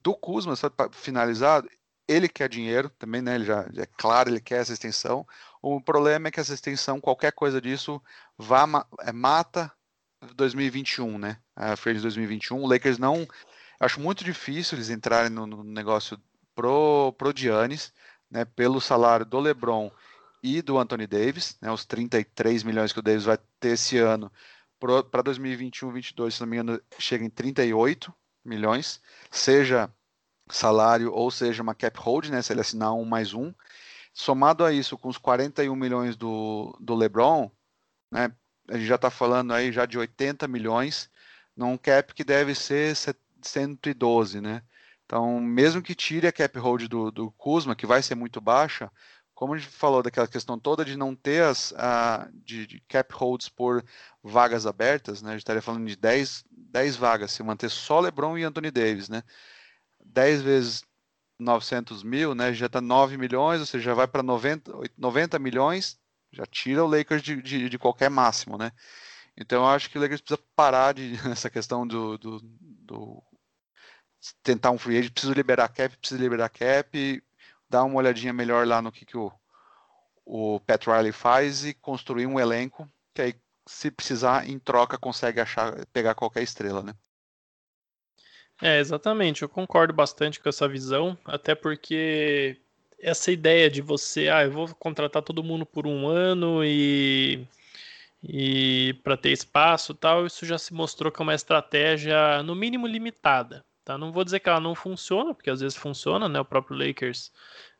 Do Kuzma, só para finalizar, ele quer dinheiro também, né? Ele já, é claro, ele quer essa extensão. O problema é que essa extensão, qualquer coisa disso, vá, é, mata 2021, né? A free de 2021. O Lakers não. Acho muito difícil eles entrarem no, no negócio pro, pro Giannis, né? Pelo salário do LeBron e do Anthony Davis, né? Os 33 milhões que o Davis vai ter esse ano. Para 2021, 2022, se não me engano, chega em 38 milhões, seja salário ou seja uma cap hold, né? Se ele assinar um mais um. Somado a isso, com os 41 milhões do, do LeBron, né? A gente já está falando aí já de 80 milhões, num cap que deve ser 112, né? Então, mesmo que tire a cap hold do, do Kuzma, que vai ser muito baixa, como a gente falou daquela questão toda de não ter as de, de, cap holds por vagas abertas, né? A gente estaria falando de 10, 10 vagas, se manter só LeBron e Anthony Davis, né? 10 vezes 900 mil, né? Já está 9 milhões, ou seja, já vai para 90, 90 milhões, já tira o Lakers de, de, de, qualquer máximo, né? Então eu acho que o Lakers precisa parar de essa questão do, do, do tentar um free agent, precisa liberar cap, precisa liberar cap, dar uma olhadinha melhor lá no que, que o, o Pat Riley faz e construir um elenco que aí, se precisar, em troca, consegue achar, pegar qualquer estrela, né? É, exatamente. Eu concordo bastante com essa visão, até porque essa ideia de você, ah, eu vou contratar todo mundo por um ano e e para ter espaço tal, isso já se mostrou que é uma estratégia no mínimo limitada. Tá? Não vou dizer que ela não funciona, porque às vezes funciona, né? O próprio Lakers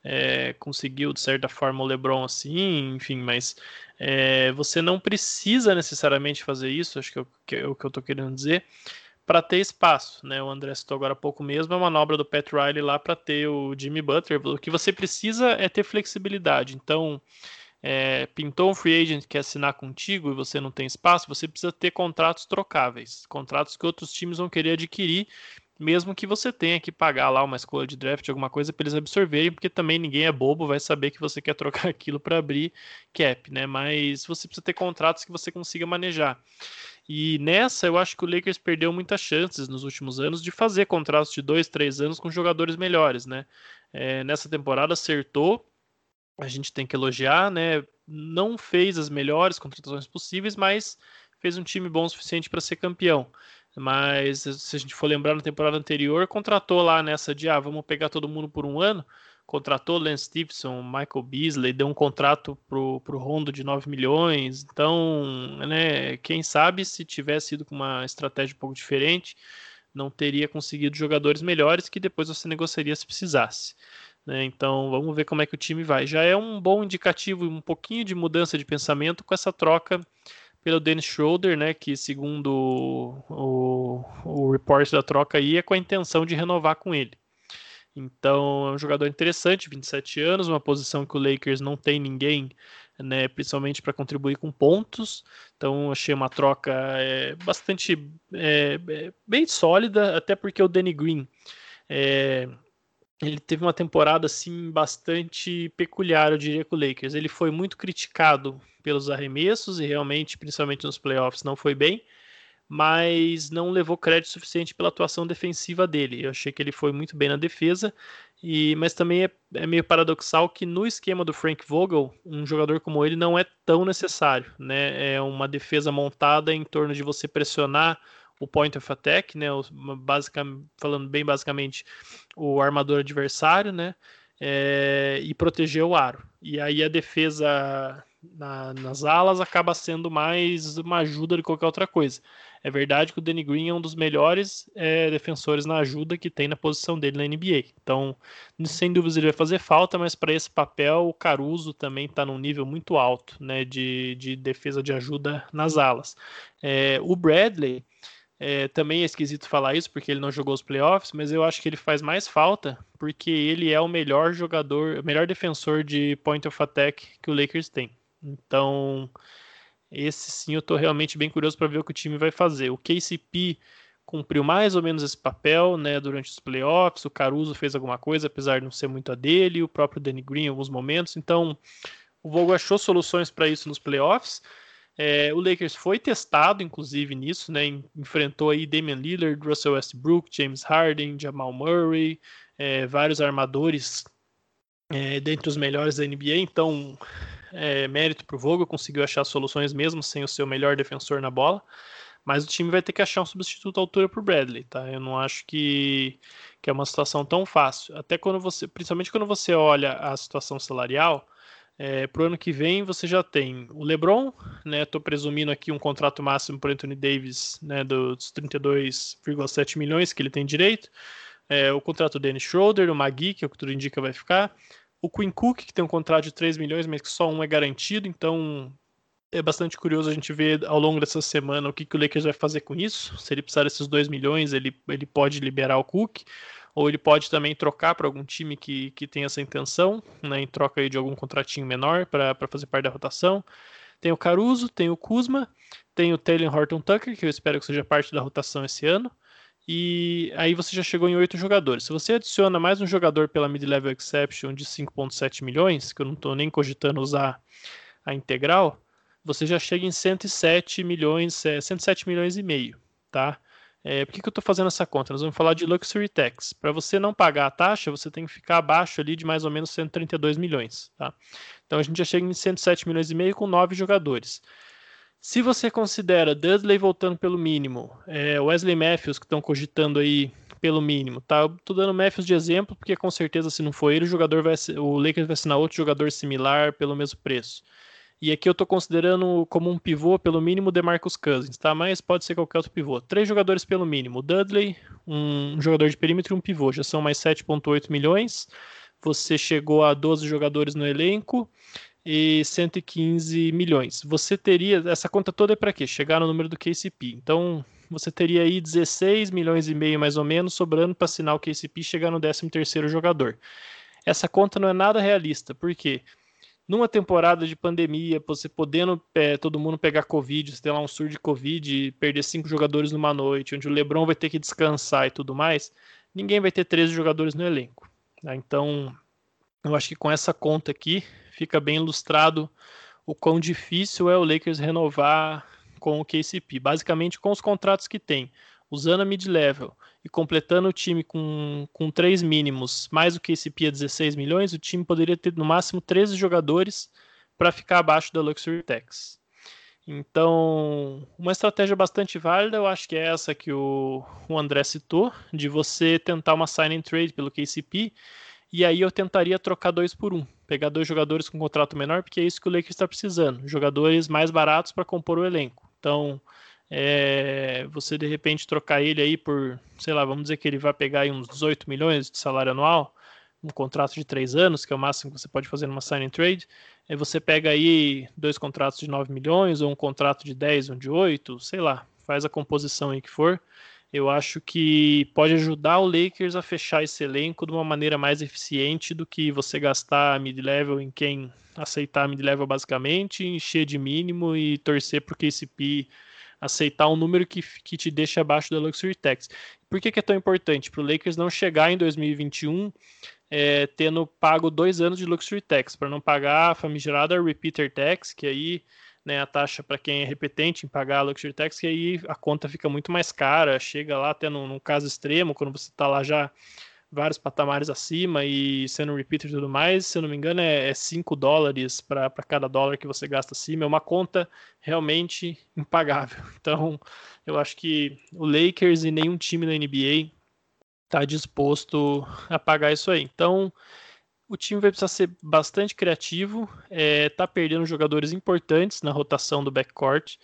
é, conseguiu, de certa forma, o LeBron assim, enfim, mas é, você não precisa necessariamente fazer isso, acho que, eu, que é o que eu estou querendo dizer, para ter espaço, né? O André citou agora há pouco mesmo, é a manobra do Pat Riley lá para ter o Jimmy Butler. O que você precisa é ter flexibilidade. Então, é, pintou um free agent que quer assinar contigo e você não tem espaço, você precisa ter contratos trocáveis, contratos que outros times vão querer adquirir mesmo que você tenha que pagar lá uma escolha de draft, alguma coisa para eles absorverem, porque também ninguém é bobo, vai saber que você quer trocar aquilo para abrir cap, né? Mas você precisa ter contratos que você consiga manejar. E nessa, eu acho que o Lakers perdeu muitas chances nos últimos anos de fazer contratos de dois, três anos com jogadores melhores, né? É, nessa temporada acertou, a gente tem que elogiar, né? Não fez as melhores contratações possíveis, mas fez um time bom o suficiente para ser campeão. Mas se a gente for lembrar na temporada anterior, contratou lá nessa de ah, vamos pegar todo mundo por um ano. Contratou Lance Stevenson, Michael Beasley, deu um contrato pro, pro Rondo de 9 milhões. Então, né, quem sabe se tivesse sido com uma estratégia um pouco diferente, não teria conseguido jogadores melhores que depois você negociaria se precisasse. Né? Então vamos ver como é que o time vai. Já é um bom indicativo, um pouquinho de mudança de pensamento com essa troca pelo Dennis Schroeder, né, que segundo o, o report da troca aí é com a intenção de renovar com ele. Então é um jogador interessante, 27 anos, uma posição que o Lakers não tem ninguém, né, principalmente para contribuir com pontos. Então achei uma troca é, bastante é, é, bem sólida, até porque o Danny Green é, ele teve uma temporada assim bastante peculiar, eu diria, com o Lakers. Ele foi muito criticado pelos arremessos e realmente, principalmente nos playoffs, não foi bem, mas não levou crédito suficiente pela atuação defensiva dele. Eu achei que ele foi muito bem na defesa, e mas também é, é meio paradoxal que no esquema do Frank Vogel, um jogador como ele não é tão necessário, né? É uma defesa montada em torno de você pressionar o point of attack, né? O, basicamente, falando bem basicamente, o armador adversário, né? É, e proteger o aro. E aí a defesa na, nas alas acaba sendo mais uma ajuda do que qualquer outra coisa. É verdade que o Danny Green é um dos melhores é, defensores na ajuda que tem na posição dele na NBA. Então, sem dúvida ele vai fazer falta, mas para esse papel o Caruso também está num nível muito alto né, de, de defesa de ajuda nas alas. É, o Bradley é, também é esquisito falar isso porque ele não jogou os playoffs, mas eu acho que ele faz mais falta porque ele é o melhor jogador, o melhor defensor de point of attack que o Lakers tem. Então, esse sim eu estou realmente bem curioso para ver o que o time vai fazer. O KCP cumpriu mais ou menos esse papel né, durante os playoffs, o Caruso fez alguma coisa, apesar de não ser muito a dele, o próprio Danny Green em alguns momentos. Então, O Vogel achou soluções para isso nos playoffs. É, o Lakers foi testado, inclusive, nisso, né? Enfrentou aí Damian Lillard, Russell Westbrook, James Harden, Jamal Murray, é, vários armadores é, dentre os melhores da NBA. Então, é, mérito para o Vogel, conseguiu achar soluções mesmo sem o seu melhor defensor na bola. Mas o time vai ter que achar um substituto à altura para Bradley, tá? Eu não acho que, que é uma situação tão fácil. Até quando você, principalmente quando você olha a situação salarial, é, para o ano que vem você já tem o LeBron, né? Estou presumindo aqui um contrato máximo para Anthony Davis, né? Dos 32,7 milhões que ele tem direito. É, o contrato do Dennis Schroeder, o Magui, que é o que tudo indica vai ficar. O Quinn Cook, que tem um contrato de 3 milhões, mas que só um é garantido, então é bastante curioso a gente ver ao longo dessa semana o que, que o Lakers vai fazer com isso. Se ele precisar desses 2 milhões, ele, ele pode liberar o Cook, ou ele pode também trocar para algum time que, que tem essa intenção, né, em troca aí de algum contratinho menor para fazer parte da rotação. Tem o Caruso, tem o Kuzma, tem o Taylor Horton Tucker, que eu espero que seja parte da rotação esse ano. E aí você já chegou em oito jogadores. Se você adiciona mais um jogador pela mid-level exception de 5.7 milhões, que eu não estou nem cogitando usar a integral, você já chega em 107 milhões, é, 107 milhões e meio, tá? É, por que, que eu estou fazendo essa conta? Nós vamos falar de Luxury Tax. Para você não pagar a taxa, você tem que ficar abaixo ali de mais ou menos 132 milhões, tá? Então a gente já chega em 107 milhões e meio com nove jogadores. Se você considera Dudley voltando pelo mínimo, é, Wesley Matthews que estão cogitando aí pelo mínimo, tá? Tô dando Matthews de exemplo porque com certeza se não for ele, o jogador vai, o Lakers vai assinar outro jogador similar pelo mesmo preço. E aqui eu estou considerando como um pivô, pelo mínimo, DeMarcus Cousins, tá? Mas pode ser qualquer outro pivô. Três jogadores pelo mínimo. Dudley, um jogador de perímetro e um pivô. Já são mais 7,8 milhões. Você chegou a 12 jogadores no elenco e 115 milhões. Você teria... Essa conta toda é para quê? Chegar no número do KCP. Então, você teria aí 16 milhões e meio, mais ou menos, sobrando para assinar o KCP e chegar no 13º jogador. Essa conta não é nada realista. Por quê? Porque numa temporada de pandemia, você podendo é, todo mundo pegar Covid, você tem lá um surto de Covid e perder cinco jogadores numa noite, onde o Lebron vai ter que descansar e tudo mais, ninguém vai ter 13 jogadores no elenco. Né? Então, eu acho que com essa conta aqui fica bem ilustrado o quão difícil é o Lakers renovar com o KCP. Basicamente, com os contratos que tem, usando a mid-level e completando o time com, com três mínimos, mais o KCP a 16 milhões, o time poderia ter no máximo 13 jogadores para ficar abaixo da Luxury Tax. Então, uma estratégia bastante válida, eu acho que é essa que o, o André citou, de você tentar uma sign and trade pelo KCP, e aí eu tentaria trocar dois por um, pegar dois jogadores com contrato menor, porque é isso que o Lakers está precisando, jogadores mais baratos para compor o elenco. Então, é, você de repente trocar ele aí por, sei lá, vamos dizer que ele vai pegar aí uns 18 milhões de salário anual, um contrato de três anos, que é o máximo que você pode fazer numa sign and trade, aí você pega aí dois contratos de 9 milhões, ou um contrato de 10, um de 8, sei lá, faz a composição aí que for. Eu acho que pode ajudar o Lakers a fechar esse elenco de uma maneira mais eficiente do que você gastar mid-level em quem aceitar mid-level basicamente, encher de mínimo e torcer para o KCP aceitar um número que, que te deixa abaixo da Luxury Tax. Por que, que é tão importante? Para o Lakers não chegar em 2021 é, tendo pago dois anos de Luxury Tax, para não pagar a famigerada Repeater Tax, que aí né, a taxa para quem é repetente em pagar a Luxury Tax, que aí a conta fica muito mais cara, chega lá até num, caso extremo, quando você está lá já vários patamares acima e sendo repeater e tudo mais, se eu não me engano, é 5 é dólares para cada dólar que você gasta acima. É uma conta realmente impagável. Então, eu acho que o Lakers e nenhum time da NBA está disposto a pagar isso aí. Então, o time vai precisar ser bastante criativo, é, tá perdendo jogadores importantes na rotação do backcourt.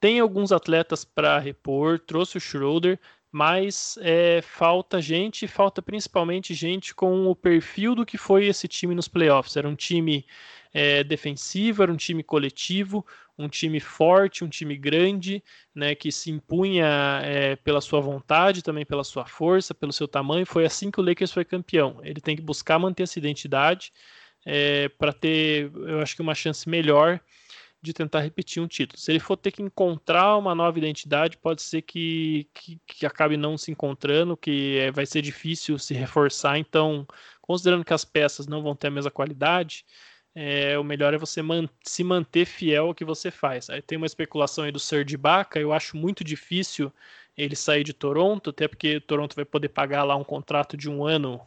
Tem alguns atletas para repor, trouxe o Schroeder, mas é, falta gente, falta principalmente gente com o perfil do que foi esse time nos playoffs. Era um time é, defensivo, era um time coletivo, um time forte, um time grande, né, que se impunha é, pela sua vontade, também pela sua força, pelo seu tamanho. Foi assim que o Lakers foi campeão. Ele tem que buscar manter essa identidade é, para ter, eu acho que uma chance melhor de tentar repetir um título. Se ele for ter que encontrar uma nova identidade, pode ser que, que, que acabe não se encontrando, que é, vai ser difícil se reforçar. Então, considerando que as peças não vão ter a mesma qualidade, é, o melhor é você man se manter fiel ao que você faz. Aí tem uma especulação aí do Serge Ibaka, eu acho muito difícil ele sair de Toronto, até porque Toronto vai poder pagar lá um contrato de um ano,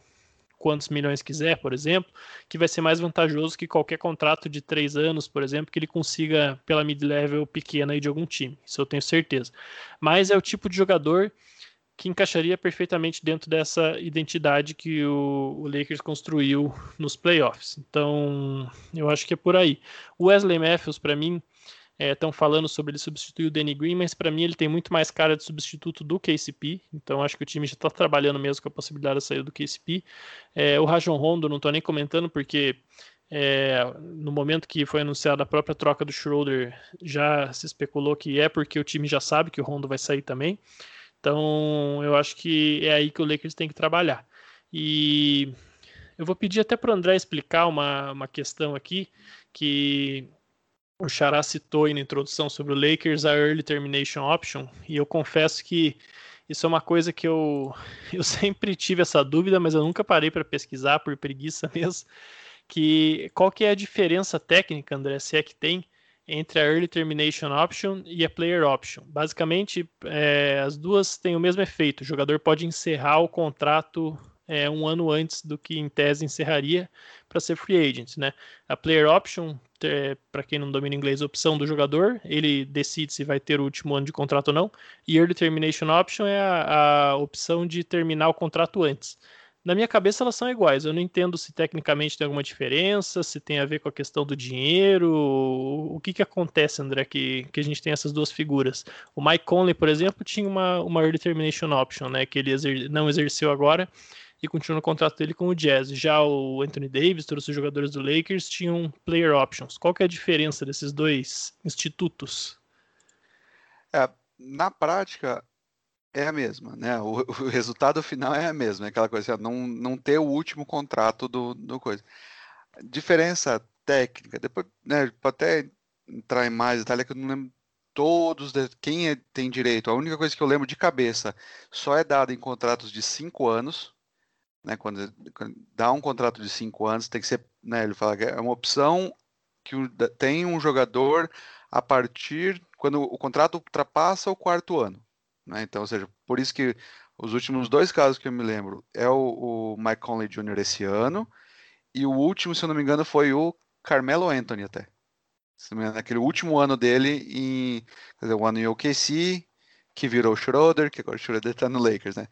quantos milhões quiser, por exemplo, que vai ser mais vantajoso que qualquer contrato de três anos, por exemplo, que ele consiga pela mid-level pequena aí de algum time. Isso eu tenho certeza. Mas é o tipo de jogador que encaixaria perfeitamente dentro dessa identidade que o, o, Lakers construiu nos playoffs. Então, eu acho que é por aí. O Wesley Matthews, para mim, estão é, falando sobre ele substituir o Danny Green, mas para mim ele tem muito mais cara de substituto do KCP. Então, acho que o time já está trabalhando mesmo com a possibilidade de sair do KCP. É, o Rajon Rondo, não estou nem comentando porque é, no momento que foi anunciada a própria troca do Schroeder, já se especulou que é porque o time já sabe que o Rondo vai sair também. Então, eu acho que é aí que o Lakers tem que trabalhar. E eu vou pedir até para o André explicar uma, uma questão aqui que o Xará citou aí na introdução sobre o Lakers, a Early Termination Option, e eu confesso que isso é uma coisa que eu, eu sempre tive essa dúvida, mas eu nunca parei para pesquisar por preguiça mesmo, que qual que é a diferença técnica, André, se é que tem, entre a Early Termination Option e a Player Option. Basicamente, é, as duas têm o mesmo efeito. O jogador pode encerrar o contrato é, um ano antes do que em tese encerraria para ser free agent. Né? A Player Option, é, para quem não domina inglês, opção do jogador, ele decide se vai ter o último ano de contrato ou não. E Early Termination Option é a, a opção de terminar o contrato antes na minha cabeça elas são iguais. Eu não entendo se tecnicamente tem alguma diferença, se tem a ver com a questão do dinheiro. O que, que acontece, André, que, que a gente tem essas duas figuras? O Mike Conley, por exemplo, tinha uma, uma Early Termination Option, né, que ele exer não exerceu agora e continua no contrato dele com o Jazz. Já o Anthony Davis, todos os jogadores do Lakers tinham Player Options. Qual que é a diferença desses dois institutos? É, na prática, é a mesma, né? O, o, resultado final é a mesma, é aquela coisa, assim, não, não ter o último contrato do, do coisa. Diferença técnica, depois, né, até entrar em mais detalhe, que eu não lembro todos, de, quem é, tem direito, a única coisa que eu lembro de cabeça, só é dada em contratos de cinco anos, né, quando, quando dá um contrato de cinco anos, tem que ser, né, ele fala que é uma opção que tem um jogador a partir, quando o contrato ultrapassa o quarto ano, né? Então, ou seja, por isso que os últimos dois casos que eu me lembro é o, o Mike Conley Jr. esse ano, e o último, se eu não me engano, foi o Carmelo Anthony até. Naquele último ano dele, em, dizer, o ano em OKC, que virou Schroeder, que agora o Schroeder está no Lakers, né?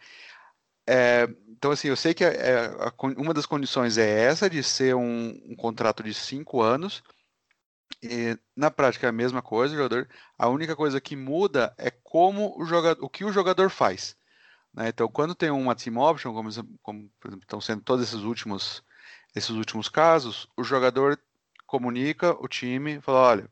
É, então, assim, eu sei que é, a, uma das condições é essa, de ser um, um contrato de cinco anos, e, na prática é a mesma coisa, jogador. A única coisa que muda é como o jogador, o que o jogador faz. Né? Então, quando tem uma team option, como, como exemplo, estão sendo todos esses últimos, esses últimos casos, o jogador comunica o time, fala, olha,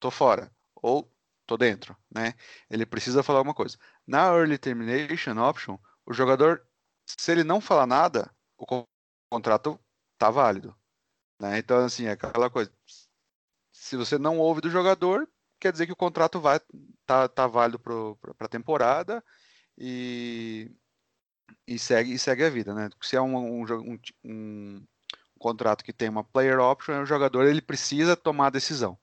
tô fora ou tô dentro, né? Ele precisa falar alguma coisa. Na early termination option, o jogador, se ele não falar nada, o contrato tá válido. Né? Então, assim, é aquela coisa se você não ouve do jogador, quer dizer que o contrato vai tá, tá válido para a temporada e, e, segue, e segue a vida, né? Se é um, um, um, um, contrato que tem uma player option, o jogador ele precisa tomar a decisão.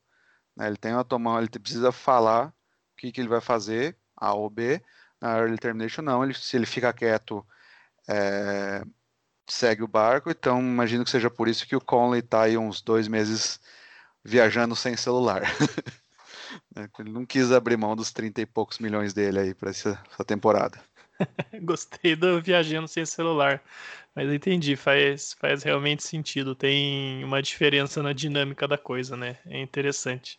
Né? Ele tem uma tomar, ele precisa falar o que, que ele vai fazer, A ou B. Na early termination não, ele, se ele fica quieto, é, segue o barco. Então imagino que seja por isso que o Conley está aí uns dois meses viajando sem celular. Né, ele não quis abrir mão dos 30 e poucos milhões dele aí para essa, essa, temporada. Gostei do viajando sem celular. Mas entendi, faz, faz realmente sentido. Tem uma diferença na dinâmica da coisa, né? É interessante.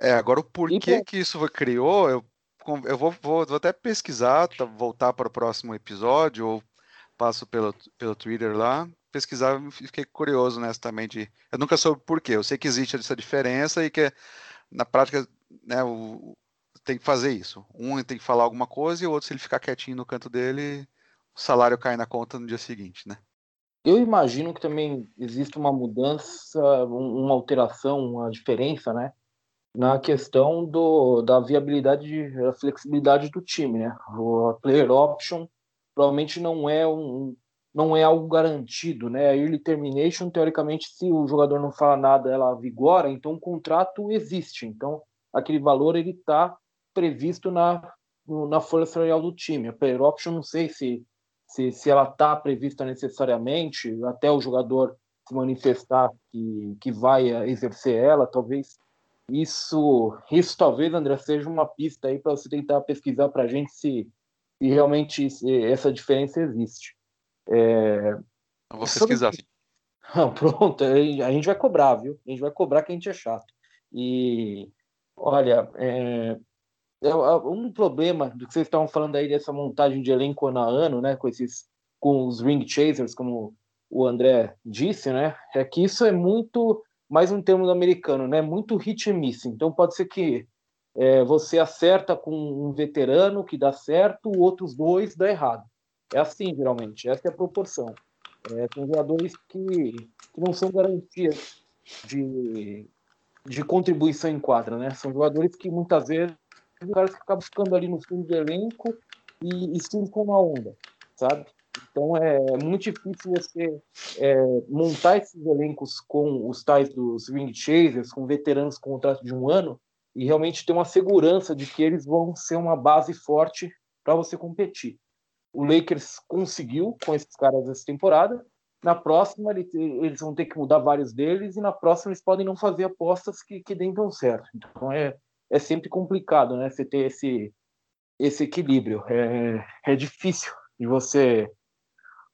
É, agora o porquê que isso criou, eu, eu vou, vou, vou até pesquisar, tá, voltar para o próximo episódio, ou passo pelo, pelo Twitter lá, pesquisar fiquei curioso nessa também de. Eu nunca soube por quê. Eu sei que existe essa diferença e que na prática né, o, tem que fazer isso. Um tem que falar alguma coisa e o outro, se ele ficar quietinho no canto dele, o salário cai na conta no dia seguinte, né? Eu imagino que também existe uma mudança, uma alteração, uma diferença, né? Na questão do, da viabilidade, da flexibilidade do time, né? O player option provavelmente não é um, não é algo garantido, né? A early termination, teoricamente, se o jogador não fala nada, ela vigora, então o contrato existe. Então, aquele valor ele está previsto na, na folha salarial do time. A player option, não sei se, se, se ela está prevista necessariamente, até o jogador se manifestar que, que vai exercer ela, talvez isso, isso talvez, André, seja uma pista aí para você tentar pesquisar para a gente se, se realmente essa diferença existe. É... Eu vou pesquisar, sim. pronto, a gente vai cobrar, viu? A gente vai cobrar que a gente é chato. E, olha, é, é, um problema do que vocês estavam falando aí dessa montagem de elenco ano a ano, né, com esses com os ring chasers, como o André disse, né, é que isso é muito mais um termo americano, né, muito hit and miss. Então pode ser que é, você acerta com um veterano que dá certo, outros dois dá errado. É assim, geralmente, essa é a proporção. É, tem jogadores que, que não são garantias de, de contribuição em quadra, né? São jogadores que muitas vezes os caras que acabam ficando ali no fundo do elenco e, e surfam na onda, sabe? Então é muito difícil você é, montar esses elencos com os tais dos ring chasers, com veteranos com contrato de um ano, e realmente ter uma segurança de que eles vão ser uma base forte para você competir. O Lakers conseguiu com esses caras essa temporada. Na próxima, eles vão ter que mudar vários deles, e na próxima, eles podem não fazer apostas que, que deem tão certo. Então, é, é sempre complicado, né? Você ter esse, esse equilíbrio. É, é difícil de você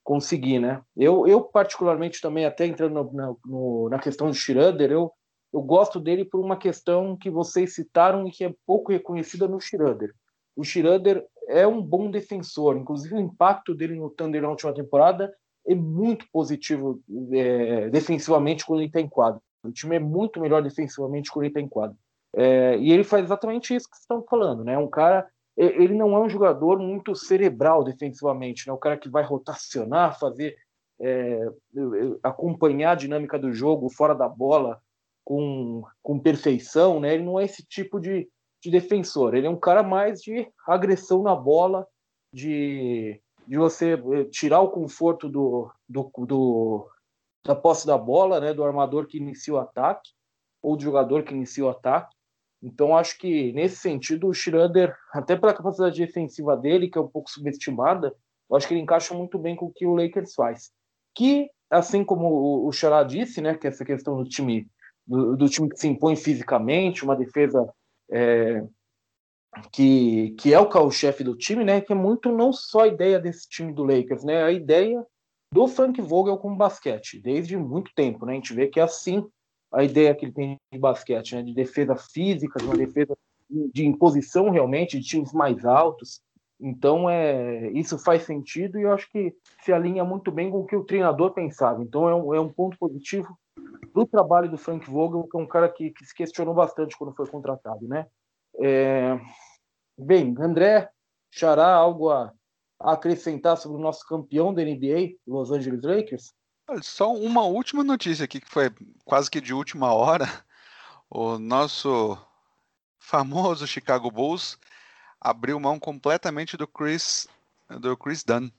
conseguir, né? Eu, eu particularmente, também, até entrando no, na, no, na questão do Schroeder, eu, eu gosto dele por uma questão que vocês citaram e que é pouco reconhecida no Schroeder. O Schroeder é um bom defensor, inclusive o impacto dele no Thunder na última temporada é muito positivo é, defensivamente quando ele está em quadro. O time é muito melhor defensivamente quando ele está em quadro. É, e ele faz exatamente isso que vocês estão falando, né? Um cara, ele não é um jogador muito cerebral defensivamente, né? O cara que vai rotacionar, fazer, é, acompanhar a dinâmica do jogo fora da bola com, com perfeição, né? Ele não é esse tipo de, de defensor. Ele é um cara mais de agressão na bola, de, de você eh, tirar o conforto do, do, do, da posse da bola, né, do armador que inicia o ataque, ou do jogador que inicia o ataque. Então, acho que nesse sentido, o Schroeder, até pela capacidade defensiva dele, que é um pouco subestimada, eu acho que ele encaixa muito bem com o que o Lakers faz. Que, assim como o Xará disse, né, que essa questão do time, do, do time que se impõe fisicamente, uma defesa é, que, que é o carro-chefe do time, né? Que é muito não só a ideia desse time do Lakers, né? A ideia do Frank Vogel com basquete, desde muito tempo, né? A gente vê que é assim a ideia que ele tem de basquete, né? De defesa física, de uma defesa de imposição realmente, de times mais altos. Então, é, isso faz sentido e eu acho que se alinha muito bem com o que o treinador pensava. Então, é um, é um ponto positivo do trabalho do Frank Vogel, que é um cara que, que se questionou bastante quando foi contratado, né? É... Bem, André, Xará, algo a, acrescentar sobre o nosso campeão da NBA, Los Angeles Lakers? Só uma última notícia aqui, que foi quase que de última hora. O nosso famoso Chicago Bulls abriu mão completamente do Chris, do Chris Dunn.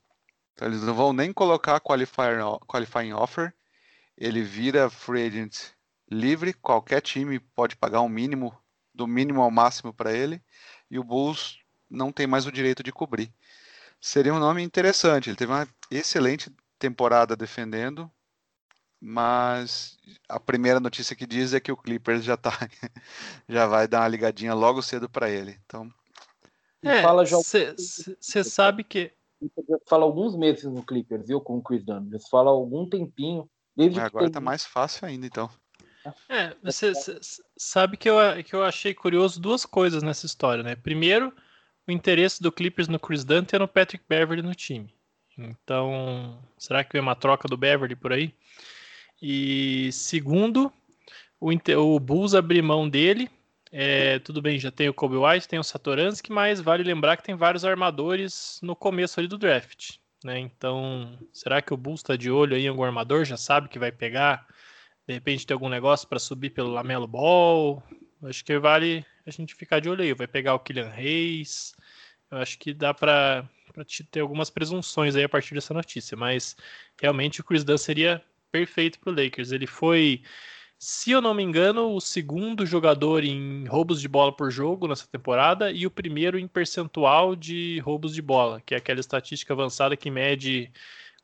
Então, eles não vão nem colocar qualifying offer. Ele vira free agent livre, qualquer time pode pagar um mínimo, do mínimo ao máximo para ele, e o Bulls não tem mais o direito de cobrir. Seria um nome interessante. Ele teve uma excelente temporada defendendo, mas a primeira notícia que diz é que o Clippers já tá já vai dar uma ligadinha logo cedo para ele. Então, é, fala já você sabe que fala alguns meses no Clippers, viu, com o Chris Dunn. Fala algum tempinho Desde agora está mais fácil ainda, então. É, você sabe que eu, que eu achei curioso duas coisas nessa história, né? Primeiro, o interesse do Clippers no Chris Dunn e no Patrick Beverly no time. Então, será que vem uma troca do Beverly por aí? E segundo, o, o Bulls abrir mão dele. É, tudo bem, já tem o Kobe White, tem o Satoransky, mas vale lembrar que tem vários armadores no começo ali do draft. Né? Então, será que o Bulls está de olho aí em algum armador? Já sabe que vai pegar? De repente tem algum negócio para subir pelo Lamelo Ball? Acho que vale a gente ficar de olho aí. Vai pegar o Kylian Reis? Eu acho que dá para te ter algumas presunções aí a partir dessa notícia, mas realmente o Chris Dunn seria perfeito para o Lakers. Ele foi, se eu não me engano, o segundo jogador em roubos de bola por jogo nessa temporada e o primeiro em percentual de roubos de bola, que é aquela estatística avançada que mede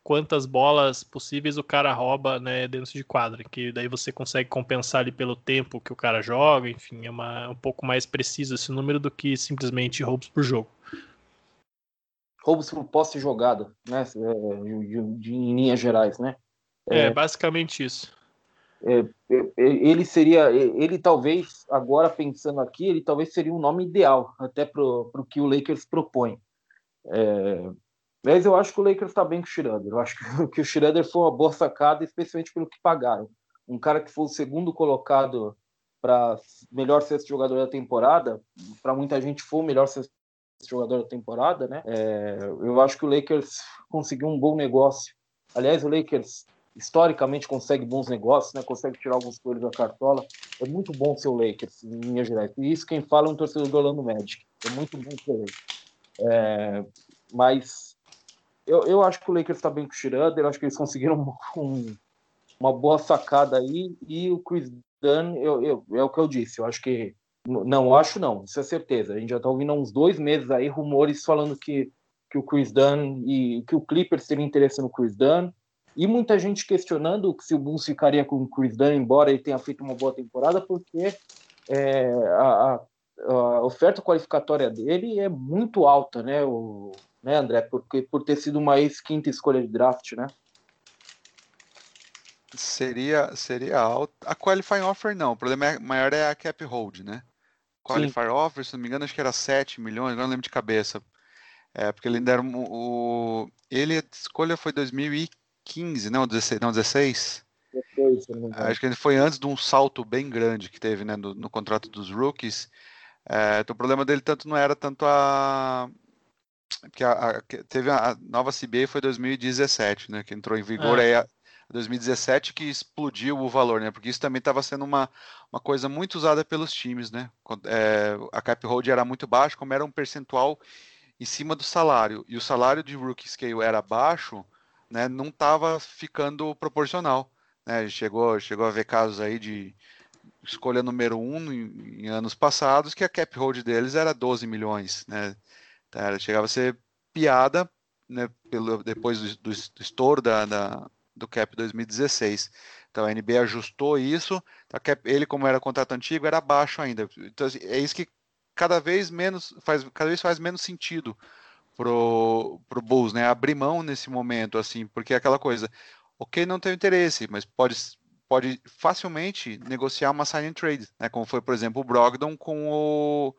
quantas bolas possíveis o cara rouba né, dentro de quadra, que daí você consegue compensar ali pelo tempo que o cara joga, enfim, é uma, um pouco mais preciso esse número do que simplesmente roubos por jogo. Roubos por posse jogada, né, é, de, de, em linhas gerais, né? É, é basicamente isso. É, é, é, ele seria, ele talvez, agora pensando aqui, ele talvez seria um nome ideal até para o que o Lakers propõe. É, mas eu acho que o Lakers está bem com o Schroeder. Eu acho que, o Schroeder foi uma boa sacada, especialmente pelo que pagaram. Um cara que foi o segundo colocado para melhor sexto jogador da temporada, para muita gente foi o melhor sexto jogador da temporada, né? É, eu acho que o Lakers conseguiu um bom negócio. Aliás, o Lakers historicamente consegue bons negócios, né? Consegue tirar alguns coelhos da cartola. É muito bom ser o Lakers, em linha geral. E isso quem fala é um torcedor do Orlando Magic. É muito bom ser Lakers. É, mas eu, eu acho que o Lakers está bem com o Schroeder, acho que eles conseguiram um, uma boa sacada aí, e o Chris Dunn, eu, eu, é o que eu disse, eu acho que, não acho não, isso é certeza, a gente já está ouvindo há uns dois meses aí rumores falando que, que o Chris Dunn e que o Clippers teria interesse no Chris Dunn, e muita gente questionando se o Bulls ficaria com o Chris Dunn, embora ele tenha feito uma boa temporada, porque é, a, a, oferta qualificatória dele é muito alta, né? O, né, André? Porque por ter sido uma ex-quinta escolha de draft, né? Seria, seria alto. A qualifying offer não, o problema é, maior é a cap hold, né? Qualifying offer, se não me engano, acho que era 7 milhões, agora não lembro de cabeça. É, porque ele ainda era o. Ele, a escolha foi 2015, não, 16. Não, 16? Acho que ele foi antes de um salto bem grande que teve né, no, no contrato dos rookies. É, então o problema dele tanto não era tanto a, porque a, a, teve a, nova CBA foi 2017, né? Que entrou em vigor é. aí a, 2017 que explodiu o valor, né? Porque isso também estava sendo uma, uma coisa muito usada pelos times, né? É, a cap hold era muito baixa, como era um percentual em cima do salário e o salário de rookie scale era baixo, né? Não estava ficando proporcional, né? Chegou, chegou a ver casos aí de escolha número um em, em anos passados que a cap hold deles era 12 milhões, né? Tá? Chegava a ser piada né, pelo, depois do, do, do estouro da, da, do cap 2016. Então a NBA ajustou isso. Cap, ele, como era contrato antigo, era baixo ainda. Então assim, é isso que cada vez menos faz, cada vez faz menos sentido pro, pro Bulls, né? Abrir mão nesse momento, assim, porque é aquela coisa, ok, não tem interesse, mas pode, pode facilmente negociar uma sign and trade, né? Como foi, por exemplo, o Brogdon com o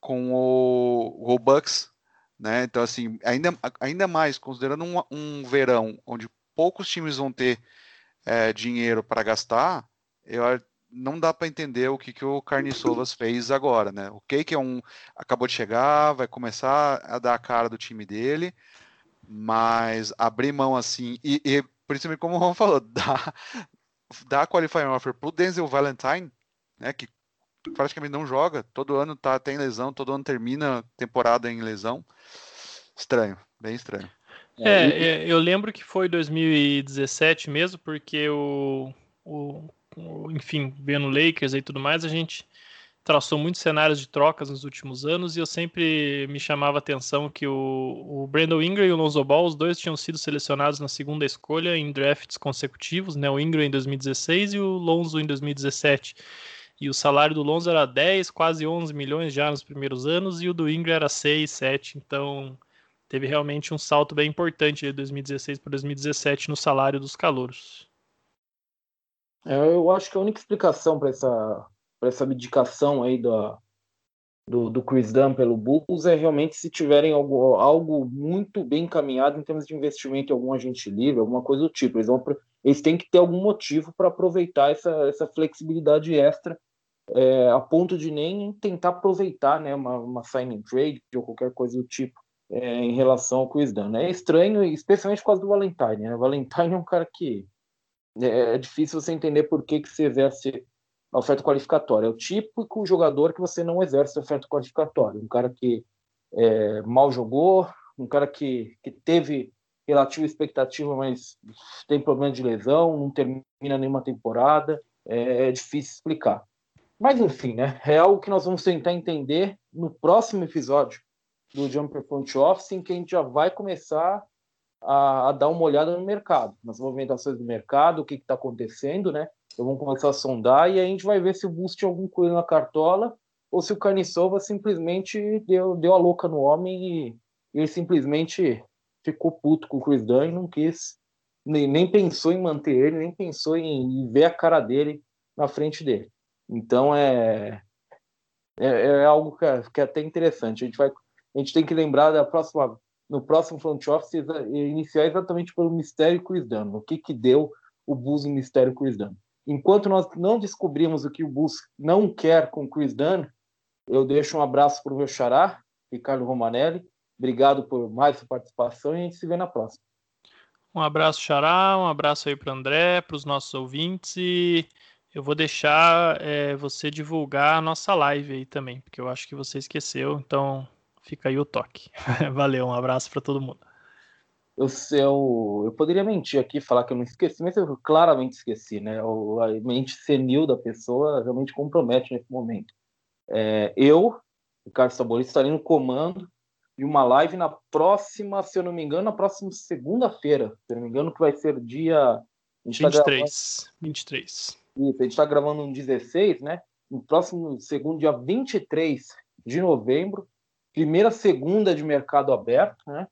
com o, o Bucks, né? Então, assim, ainda, ainda mais, considerando um, um verão onde poucos times vão ter é, dinheiro para gastar, eu não dá para entender o que, que o Carniçovas fez agora, né? O que que é um acabou de chegar, vai começar a dar a cara do time dele, mas abrir mão assim e, e principalmente como o Ron falou, dá dá qualifying offer pro Denzel Valentine, né? Que praticamente não joga, todo ano tá, tem lesão, todo ano termina temporada em lesão. Estranho, bem estranho. É, é eu lembro que foi 2017 mesmo, porque o, o, o, enfim, vendo Lakers e tudo mais, a gente traçou muitos cenários de trocas nos últimos anos e eu sempre me chamava a atenção que o, o Brandon Ingram e o Lonzo Ball, os dois tinham sido selecionados na segunda escolha em drafts consecutivos, né? O Ingram em 2016 e o Lonzo em 2017 e o salário do Lonzo era 10, quase 11 milhões já nos primeiros anos, e o do Ingram era 6, 7, então teve realmente um salto bem importante de 2016 para 2017 no salário dos calouros. É, eu acho que a única explicação para essa, essa abdicação aí do, do, do Chris Dunn pelo Bulls é realmente se tiverem algo, algo muito bem encaminhado em termos de investimento em algum agente livre, alguma coisa do tipo. Eles, vão, eles têm que ter algum motivo para aproveitar essa, essa flexibilidade extra é, a ponto de nem tentar aproveitar né, uma, uma signing trade ou qualquer coisa do tipo é, em relação ao Chris Dunn. É estranho, especialmente por causa do Valentine. Né? O Valentine é um cara que é, é difícil você entender por que, que você exerce a oferta qualificatória. É o típico jogador que você não exerce a oferta qualificatória. Um cara que é, mal jogou, um cara que, que teve relativa expectativa, mas tem problema de lesão, não termina nenhuma temporada, é, é difícil explicar. Mas enfim, né? É algo que nós vamos tentar entender no próximo episódio do Jumper Front Office, em que a gente já vai começar a, a dar uma olhada no mercado, nas movimentações do mercado, o que está acontecendo, né? Então vamos começar a sondar e a gente vai ver se o Boost tinha algum coelho na cartola ou se o Carniçova simplesmente deu, deu a louca no homem e ele simplesmente ficou puto com o Chris Dunn e não quis, nem, nem pensou em manter ele, nem pensou em, em ver a cara dele na frente dele. Então é, é, é algo que é, que é, até interessante. A gente, vai, a gente tem que lembrar da próxima, no próximo front office iniciar exatamente pelo mistério Chris Dunn. O que, que deu o Bulls em mistério Chris Dunn. Enquanto nós não descobrimos o que o Bulls não quer com Chris Dunn, eu deixo um abraço para o meu xará, Ricardo Romanelli. Obrigado por mais sua participação e a gente se vê na próxima. Um abraço, Xará, um abraço aí para André, para os nossos ouvintes e eu vou deixar é, você divulgar a nossa live aí também, porque eu acho que você esqueceu, então fica aí o toque. Valeu, um abraço para todo mundo. Eu, eu, eu poderia mentir aqui, falar que eu não esqueci, mas eu claramente esqueci, né? O, a mente senil da pessoa realmente compromete nesse momento. É, eu, Ricardo Saboris, estarei no comando de uma live na próxima, se eu não me engano, na próxima segunda-feira, se eu não me engano, que vai ser dia... 23, tá gravando... 23. Isso, a gente está gravando no 16, né? No próximo segundo dia 23 de novembro, primeira segunda de mercado aberto, né?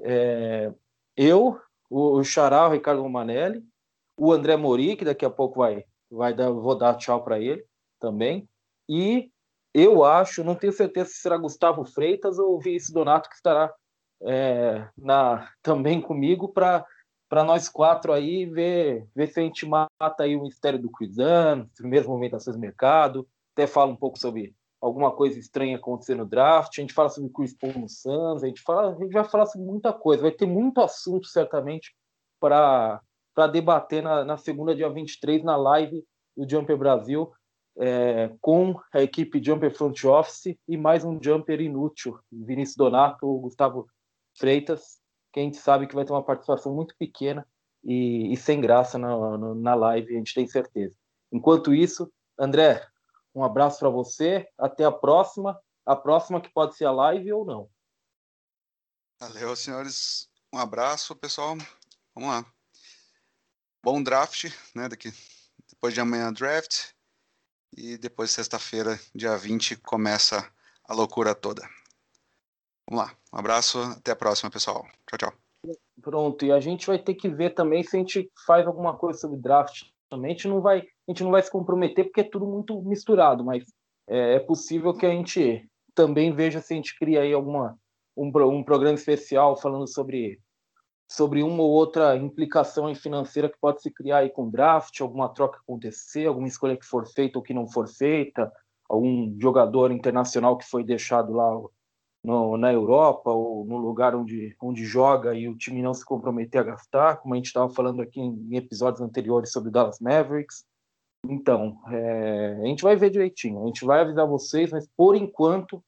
É, eu, o, Xará, o Ricardo Romanelli, o André Mori, que daqui a pouco vai, vai dar, vou dar tchau para ele também, e eu acho, não tenho certeza se será Gustavo Freitas ou Vinícius Donato que estará é, na, também comigo para para nós quatro aí ver, ver se a gente mata aí o mistério do Cuidando, primeiras movimentações do mercado, até fala um pouco sobre alguma coisa estranha acontecendo no draft, a gente fala sobre Chris Paul no Suns, a gente, fala, a gente vai falar sobre muita coisa, vai ter muito assunto certamente para debater na, na segunda, dia 23, na live do Jumper Brasil, é, com a equipe Jumper Front Office e mais um Jumper inútil, Vinícius Donato, Gustavo Freitas, que a gente sabe que vai ter uma participação muito pequena e, e sem graça na, na live, a gente tem certeza. Enquanto isso, André, um abraço para você, até a próxima. A próxima que pode ser a live ou não. Valeu, senhores. Um abraço, pessoal. Vamos lá. Bom draft, né? Daqui, depois de amanhã, draft. E depois, sexta-feira, dia 20, começa a loucura toda. Vamos lá. Um abraço, até a próxima, pessoal. Tchau, tchau. Pronto, e a gente vai ter que ver também se a gente faz alguma coisa sobre draft também. A gente não vai, a gente não vai se comprometer porque é tudo muito misturado, mas é, é possível que a gente também veja se a gente cria aí alguma um, um programa especial falando sobre sobre uma ou outra implicação financeira que pode se criar aí com draft, alguma troca acontecer, alguma escolha que for feita ou que não for feita, algum jogador internacional que foi deixado lá no, na Europa ou no lugar onde, onde joga e o time não se comprometer a gastar, como a gente estava falando aqui em, em, episódios anteriores sobre o Dallas Mavericks. Então, é, a gente vai ver direitinho, a gente vai avisar vocês, mas por enquanto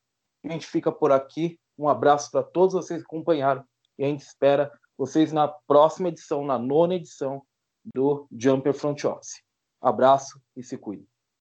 a gente fica por aqui. Um abraço para todos vocês que acompanharam e a gente espera vocês na próxima edição, na nona edição do Jumper Front Office. Abraço e se cuide.